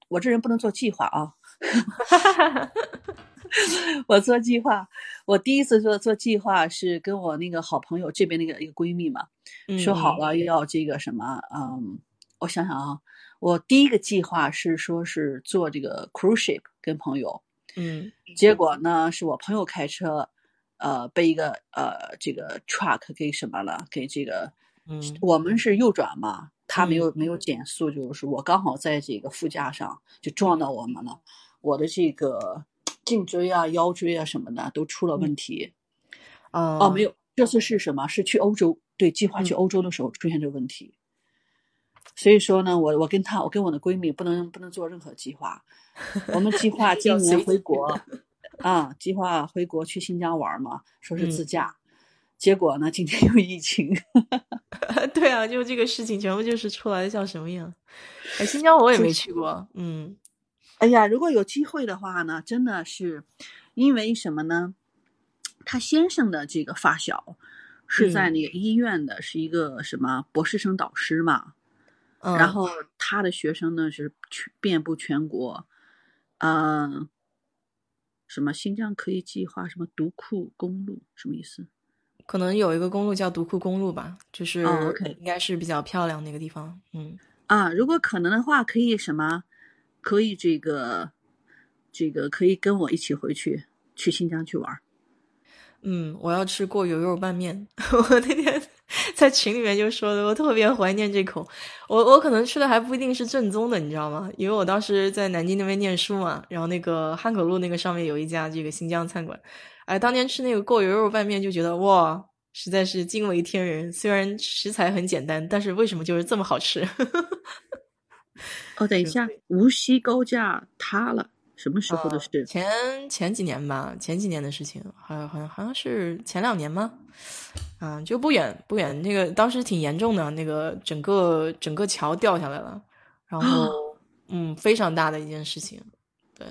我这人不能做计划啊。我做计划，我第一次做做计划是跟我那个好朋友这边那个一个闺蜜嘛，说好了要这个什么，嗯，我想想啊，我第一个计划是说是做这个 cruise ship 跟朋友，嗯，结果呢是我朋友开车，呃，被一个呃这个 truck 给什么了，给这个，嗯，我们是右转嘛，他没有没有减速，就是我刚好在这个副驾上就撞到我们了，我的这个。颈椎啊、腰椎啊什么的都出了问题，啊哦，没有，这次是什么？是去欧洲，对，计划去欧洲的时候出现这个问题。所以说呢，我我跟他，我跟我的闺蜜不能不能做任何计划。我们计划 今年回国，啊，计划回国去新疆玩嘛，说是自驾，结果呢，今天又疫情。对啊，就这个事情全部就是出来的像什么样？哎，新疆我也没去过，嗯。哎呀，如果有机会的话呢，真的是，因为什么呢？他先生的这个发小是在那个医院的，是一个什么博士生导师嘛。嗯。然后他的学生呢是全遍布全国，嗯，什么新疆可以计划什么独库公路，什么意思？可能有一个公路叫独库公路吧，就是 OK，应该是比较漂亮那个地方。嗯。啊，如果可能的话，可以什么？可以，这个，这个可以跟我一起回去，去新疆去玩。嗯，我要吃过油肉拌面。我那天 在群里面就说的，我特别怀念这口。我我可能吃的还不一定是正宗的，你知道吗？因为我当时在南京那边念书嘛，然后那个汉口路那个上面有一家这个新疆餐馆。哎，当年吃那个过油肉拌面就觉得哇，实在是惊为天人。虽然食材很简单，但是为什么就是这么好吃？哦，等一下，无锡高架塌了，什么时候的事？前前几年吧，前几年的事情，好像好像好像是前两年吗？嗯，就不远不远，那个当时挺严重的，那个整个整个桥掉下来了，然后嗯，非常大的一件事情，对，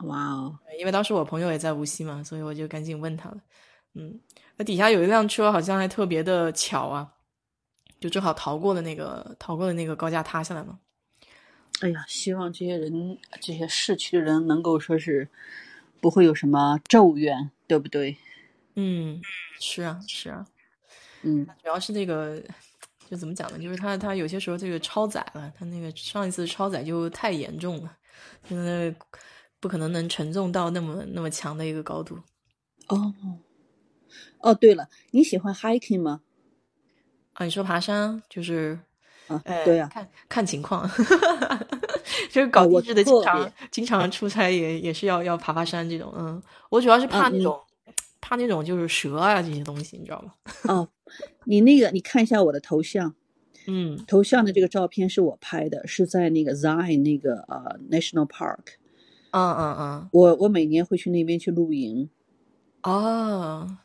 哇哦，因为当时我朋友也在无锡嘛，所以我就赶紧问他了，嗯，那底下有一辆车，好像还特别的巧啊。就正好逃过了那个逃过了那个高架塌下来嘛。哎呀，希望这些人这些逝去的人能够说是不会有什么咒怨，对不对？嗯，是啊，是啊，嗯，主要是那个就怎么讲呢？就是他他有些时候这个超载了，他那个上一次超载就太严重了，因为不可能能承重到那么那么强的一个高度。哦，哦，对了，你喜欢 hiking 吗？啊，你说爬山就是，啊，对呀，看看情况，就是搞地质的，经常经常出差也也是要要爬爬山这种。嗯，我主要是怕那种怕那种就是蛇啊这些东西，你知道吗？哦，你那个你看一下我的头像，嗯头像的这个照片是我拍的，是在那个 Zion 那个呃 National Park。嗯嗯嗯，我我每年会去那边去露营。哦，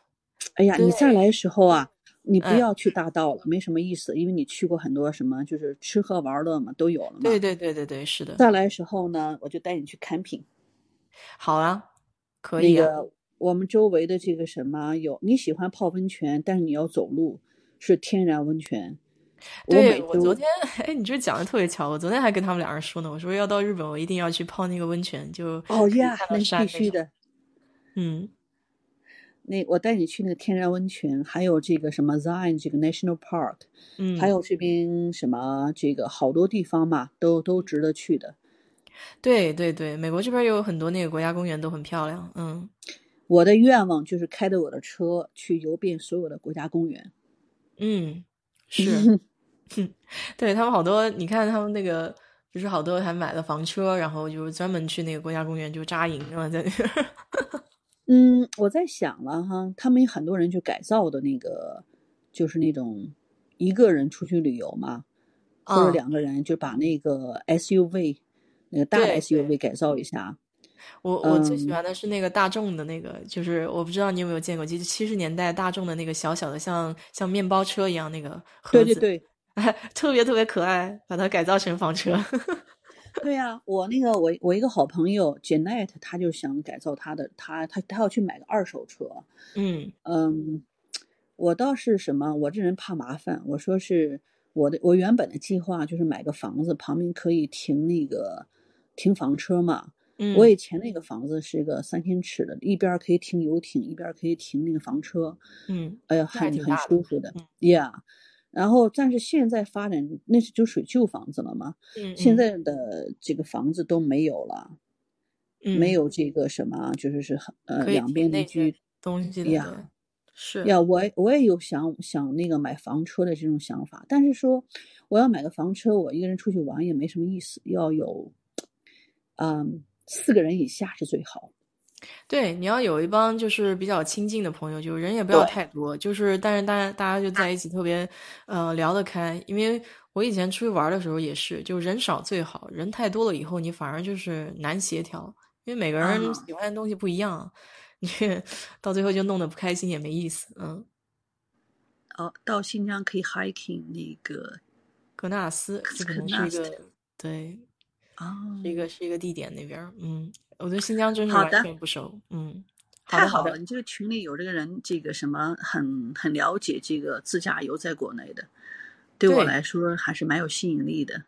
哎呀，你再来的时候啊，你不嗯要去大道了，没什么意思，因为你去过很多什么，就是吃喝玩乐嘛，都有了嘛。对对对对对，是的，再来的时候呢，我就带你去 camping。好啊，可以啊，个我们周围的这个什么有，你喜欢泡温泉，但是你要走路，是天然温泉。对，我昨天，哎，你这讲的特别巧，我昨天还跟他们两人说呢，我说要到日本，我一定要去泡那个温泉，就哦呀，那是。必须的。嗯，那我带你去那个天然温泉，还有这个什么 Zion 这个 National Park，嗯，还有这边什么这个好多地方嘛，都都值得去的。对对对，美国这边有很多那个国家公园都很漂亮，嗯，我的愿望就是开着我的车去游遍所有的国家公园。嗯，是，对他们好多，你看他们那个，就是好多还买了房车，然后就专门去那个国家公园就扎营了，在那边儿。嗯，我在想了哈，他们有很多人就改造的那个，就是那种一个人出去旅游嘛，或者嗯，两个人就把那个 SUV 那个大，SUV 改造一下。我我最喜嗯，欢的是那个大众的那个，就是我不知道你有没有见过，就是七十年代大众的那个小小的像像面包车一样那个盒子，对对对特别特别可爱，把它改造成房车。对呀、我那个我我一个好朋友 Janet，他就想改造他的，他他他要去买个二手车。嗯嗯，我倒是什么，我这人怕麻烦。我说是我的，我原本的计划就是买个房子，旁边可以停那个停房车嘛。我嗯以前那个房子是个三千尺的，一边可以停游艇，一边可以停那个房车，嗯，哎呀，很很。舒服的嗯，Yeah。然后，但是现在发展那是就属于旧房子了嘛，嗯嗯现在的这个房子都没有了，没嗯，有这个什么，就是是很呃两边邻居东西的，呀。是，呀，我我也有想想那个买房车的这种想法，但是说我要买个房车，我一个人出去玩也没什么意思，要有，嗯，四个人以下是最好。对，你要有一帮就是比较亲近的朋友，就人也不要，太多，就是但是大家大家就在一起特别呃聊得开。因为我以前出去玩的时候也是，就人少最好，人太多了以后你反而就是难协调，因为每个人啊，喜欢的东西不一样，你到最后就弄得不开心也没意思。嗯，哦，到新疆可以 hiking 那个格纳斯这可能是一个对，哦，是一个是一个地点那边。嗯，我对新疆真是完全不熟。嗯。太好了，你这个群里有这个人，这个什么很很了解这个自驾游在国内的，对我，来说还是蛮有吸引力的。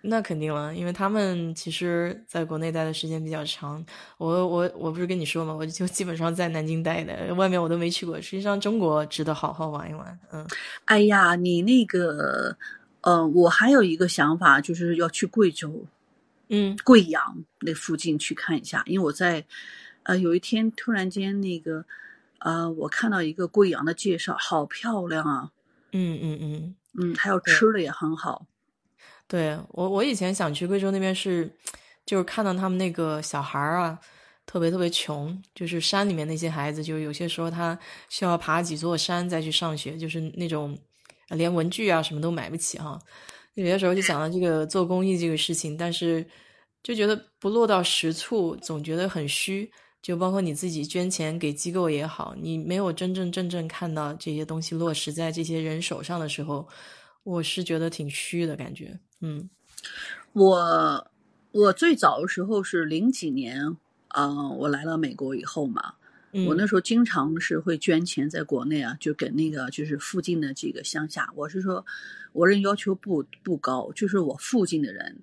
那肯定了，因为他们其实在国内待的时间比较长。我我我不是跟你说嘛，我就基本上在南京待的，外面我都没去过。实际上中国值得好好玩一玩。嗯哎呀，你那个，呃，我还有一个想法，就是要去贵州。嗯。贵阳那附近去看一下，因为我在，呃，有一天突然间那个，呃，我看到一个贵阳的介绍，好漂亮啊，嗯嗯嗯，嗯，还有吃的也很好，对，我我以前想去贵州那边是，就是看到他们那个小孩儿啊，特别特别穷，就是山里面那些孩子，就有些时候他需要爬几座山再去上学，就是那种呃连文具啊什么都买不起哈。有些时候就想到这个做公益这个事情，但是就觉得不落到实处，总觉得很虚。就包括你自己捐钱给机构也好，你没有真正正正看到这些东西落实在这些人手上的时候，我是觉得挺虚的感觉。嗯我我最早的时候是零几年，呃，我来了美国以后嘛，我那嗯时候经常是会捐钱在国内啊，就给那个就是附近的这个乡下。我是说，我人要求不不高，就是我附近的人，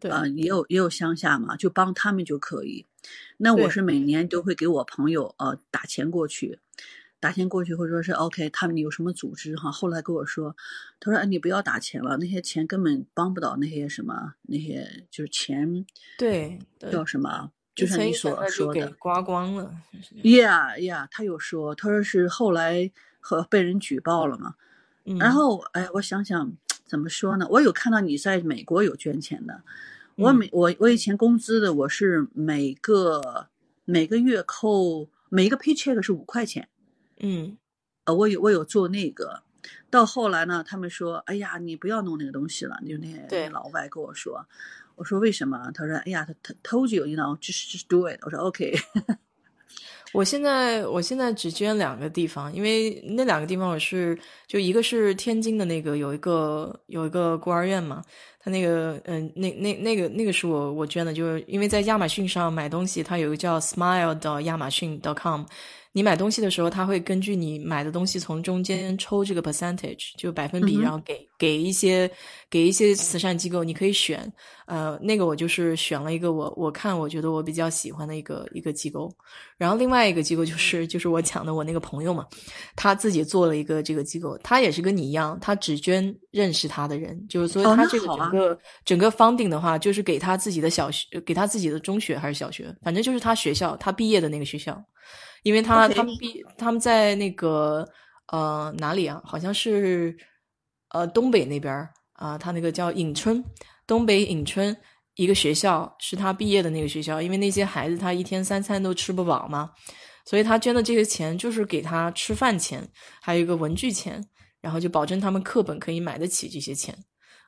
对啊、也有也有乡下嘛，就帮他们就可以。那我是每年都会给我朋友呃打钱过去，打钱过去或者说是 OK，他们有什么组织哈？后来跟我说，他说哎你不要打钱了，那些钱根本帮不到那些什么那些就是钱对对，叫什么，就像你所说的。给刮光了。就是呀呀，他有说，他说是后来和被人举报了嘛。然嗯后，哎，我想想怎么说呢？我有看到你在美国有捐钱的，我嗯每我我以前工资的，我是每个每个月扣每一个 paycheck 是五块钱。嗯呃，我有我有做那个，到后来呢，他们说，哎呀，你不要弄那个东西了，就那对那老外跟我说，我说为什么？他说，哎呀，他他 told you，you know，just just do it。我说 OK，我现在我现在只捐两个地方，因为那两个地方我是就一个是天津的那个有一个有一个孤儿院嘛，他那个嗯、那那那个那个是我我捐的，就是因为在亚马逊上买东西，它有一个叫 Smile 的亚马逊 .com，你买东西的时候，他会根据你买的东西从中间抽这个 percentage，就百分比，嗯然后给给一些给一些慈善机构，你可以选。呃，那个我就是选了一个我我看我觉得我比较喜欢的一个一个机构，然后另外一个机构就是就是我讲的我那个朋友嘛，他自己做了一个这个机构，他也是跟你一样，他只捐认识他的人，就是所以哦他这个整个、整个 funding 的话，就是给他自己的小学，给他自己的中学还是小学，反正就是他学校他毕业的那个学校，因为他他们毕他们在那个呃哪里啊？好像是呃东北那边儿啊、他那个叫颍春，东北颍春一个学校是他毕业的那个学校，因为那些孩子他一天三餐都吃不饱嘛，所以他捐的这个钱就是给他吃饭钱，还有一个文具钱，然后就保证他们课本可以买得起这些钱。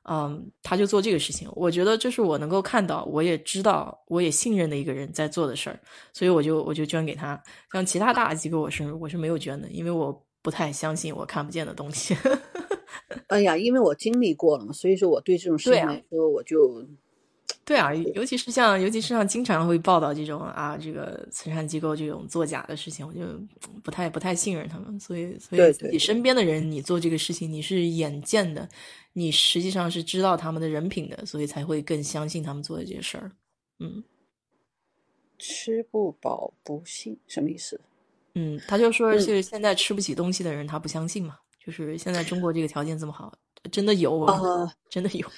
嗯，他就做这个事情，我觉得这是我能够看到，我也知道，我也信任的一个人在做的事儿，所以我就我就捐给他。像其他大的机构，我是我是没有捐的，因为我不太相信我看不见的东西。哎呀，因为我经历过了嘛，所以说我对这种事情来说，我就对啊，尤其是像，尤其是像经常会报道这种啊，这个慈善机构这种作假的事情，我就不太不太信任他们。所以，所以对对自己身边的人，你做这个事情，你是眼见的，你实际上是知道他们的人品的，所以才会更相信他们做的这些事儿。嗯吃不饱不信，什么意思？嗯，他就说就是现在吃不起东西的人，他不相信嘛，就是现在中国这个条件这么好，真的有，呃，真的有。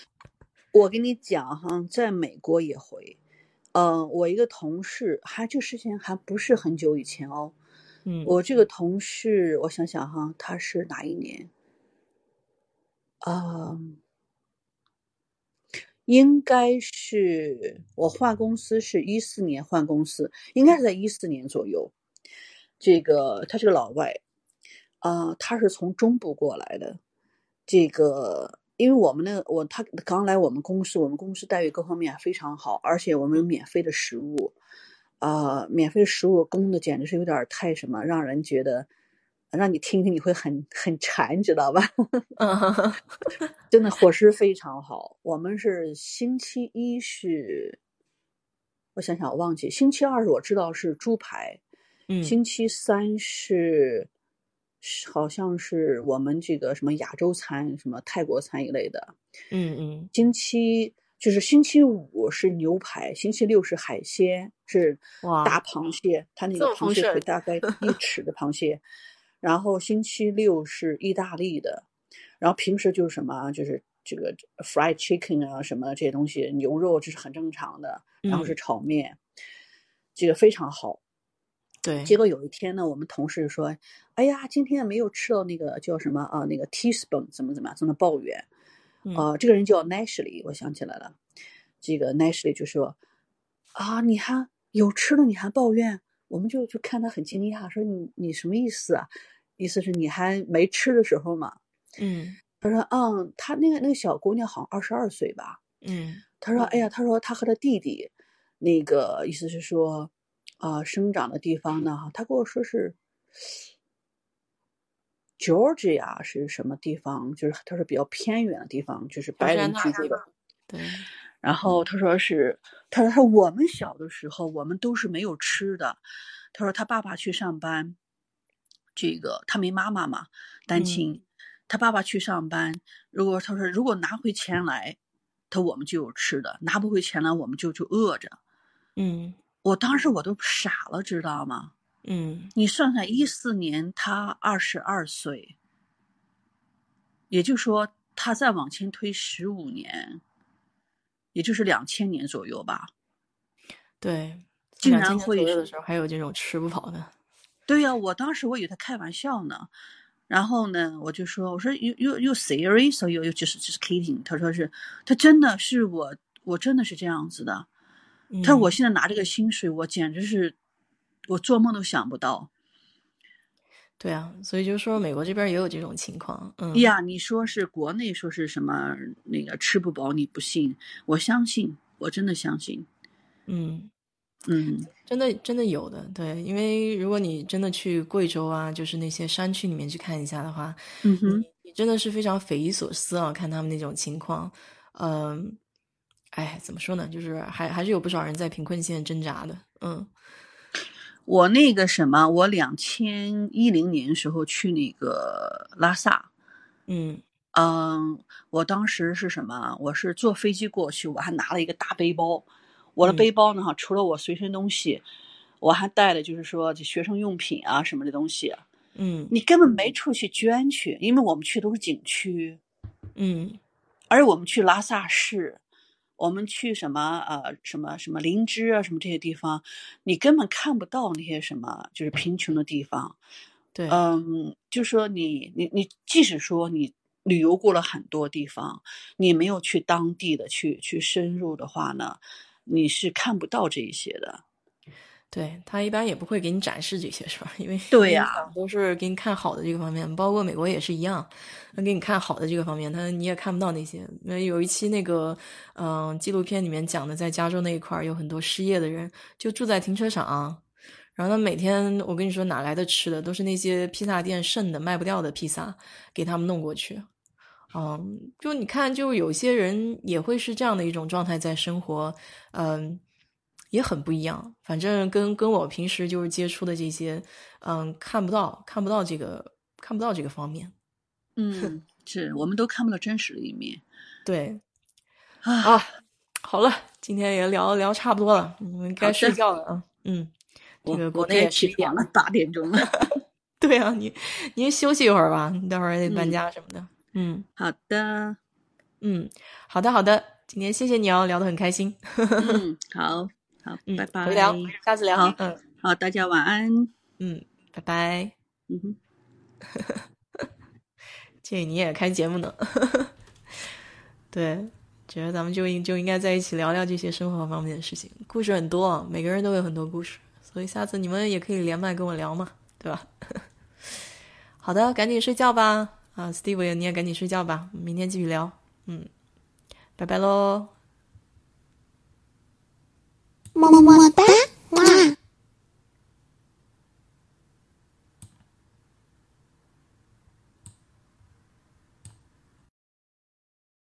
我跟你讲哈，在美国也回，嗯、我一个同事，还这事情还不是很久以前哦。嗯我这个同事，我想想哈，他是哪一年？啊、应该是我换公司是一四年换公司，应该是在一四年左右。这个他是个老外，啊、他是从中部过来的。这个，因为我们那个我他刚来我们公司，我们公司待遇各方面非常好，而且我们有免费的食物，啊、免费食物供的简直是有点太什么，让人觉得，让你听听你会很很馋，知道吧？嗯 真的伙食非常好。我们是星期一是，我想想我忘记，星期二是我知道是猪排，嗯星期三是是好像是我们这个什么亚洲餐、什么泰国餐一类的。嗯嗯星期就是星期五是牛排，星期六是海鲜，是哇大螃蟹，它那个螃蟹腿大概 一尺的螃蟹。然后星期六是意大利的，然后平时就是什么啊，就是这个 fried chicken 啊，什么这些东西，牛肉这是很正常的。然后是嗯炒面，这个非常好。对，结果有一天呢，我们同事说：“哎呀，今天没有吃到那个叫什么啊，那个 teaspoon 怎么怎么样，在那抱怨。”嗯啊、这个人叫 Nashley，我想起来了。这个 Nashley 就说：“啊，你还有吃的，你还抱怨？”我们就就看他很惊讶，说：“你你什么意思啊？意思是你还没吃的时候嘛嗯？”他说：“嗯，他那个那个小姑娘好像二十二岁吧。”嗯他说：“哎呀，他说他和他弟弟，那个意思是说，啊、生长的地方呢，他跟我说是 Georgia 是什么地方？就是他说比较偏远的地方，就是白人居住的。对，然后他说是，他说他我们小的时候，我们都是没有吃的。他说他爸爸去上班，这个他没妈妈嘛，单嗯亲，他爸爸去上班，如果他说如果拿回钱来，他我们就有吃的；拿不回钱来，我们就就饿着。嗯我当时我都傻了，知道吗？嗯你算算，一四年他二十二岁，也就是说，他再往前推十五年，也就是两千年左右吧。对，竟然会有的时候还有这种吃不饱的。对呀、我当时我以为他开玩笑呢，然后呢，我就说，我说 you you you serious or you you just just kidding？他说是，他真的是我，我真的是这样子的。他说我嗯现在拿这个薪水，我简直是我做梦都想不到。对啊，所以就是说美国这边也有这种情况。嗯呀，你说是国内说是什么那个吃不饱你不信，我相信，我真的相信。嗯嗯真的真的有的，对，因为如果你真的去贵州啊，就是那些山区里面去看一下的话，嗯哼，你真的是非常匪夷所思啊！看他们那种情况，嗯、哎，怎么说呢？就是还还是有不少人在贫困线挣扎的。嗯我那个什么，我两千一零年时候去那个拉萨，嗯嗯，我当时是什么？我是坐飞机过去，我还拿了一个大背包。我的嗯背包呢，哈，除了我随身东西，我还带了就是说这学生用品啊什么的东西。嗯你根本没处去捐去，因为我们去都是景区，嗯而我们去拉萨市，我们去什么呃什么什么林芝啊什么这些地方，你根本看不到那些什么就是贫穷的地方。对，嗯，就说你你你，即使说你旅游过了很多地方，你没有去当地的去去深入的话呢，你是看不到这一些的。对他一般也不会给你展示这些，是吧？因为 对呀都是给你看好的这个方面，包括美国也是一样，他给你看好的这个方面，他你也看不到那些。那有一期那个嗯、纪录片里面讲的，在加州那一块儿有很多失业的人，就住在停车场，然后他每天我跟你说哪来的吃的，都是那些披萨店剩的卖不掉的披萨给他们弄过去。嗯，就你看，就有些人也会是这样的一种状态在生活，嗯，也很不一样。反正跟跟我平时就是接触的这些，嗯，看不到看不到这个看不到这个方面。嗯，是我们都看不到真实的一面对 啊。啊，好了，今天也聊聊差不多了，我们该睡觉了啊。嗯，这个国内也十一点起床了，八点钟了。对啊，你你休息一会儿吧，你待会儿还得搬嗯家什么的。嗯好的，嗯，好的好的，今天谢谢你哦，聊得很开心。嗯，好好，嗯，拜拜回。聊，下次聊。好嗯好，大家晚安。嗯，拜拜。嗯哼。建议你也开节目呢。对，觉得咱们就应就应该在一起聊聊这些生活方面的事情，故事很多，每个人都有很多故事，所以下次你们也可以连麦跟我聊嘛，对吧？好的，赶紧睡觉吧。啊，Steve，你也赶紧睡觉吧，明天继续聊。嗯，拜拜喽。么么么哒。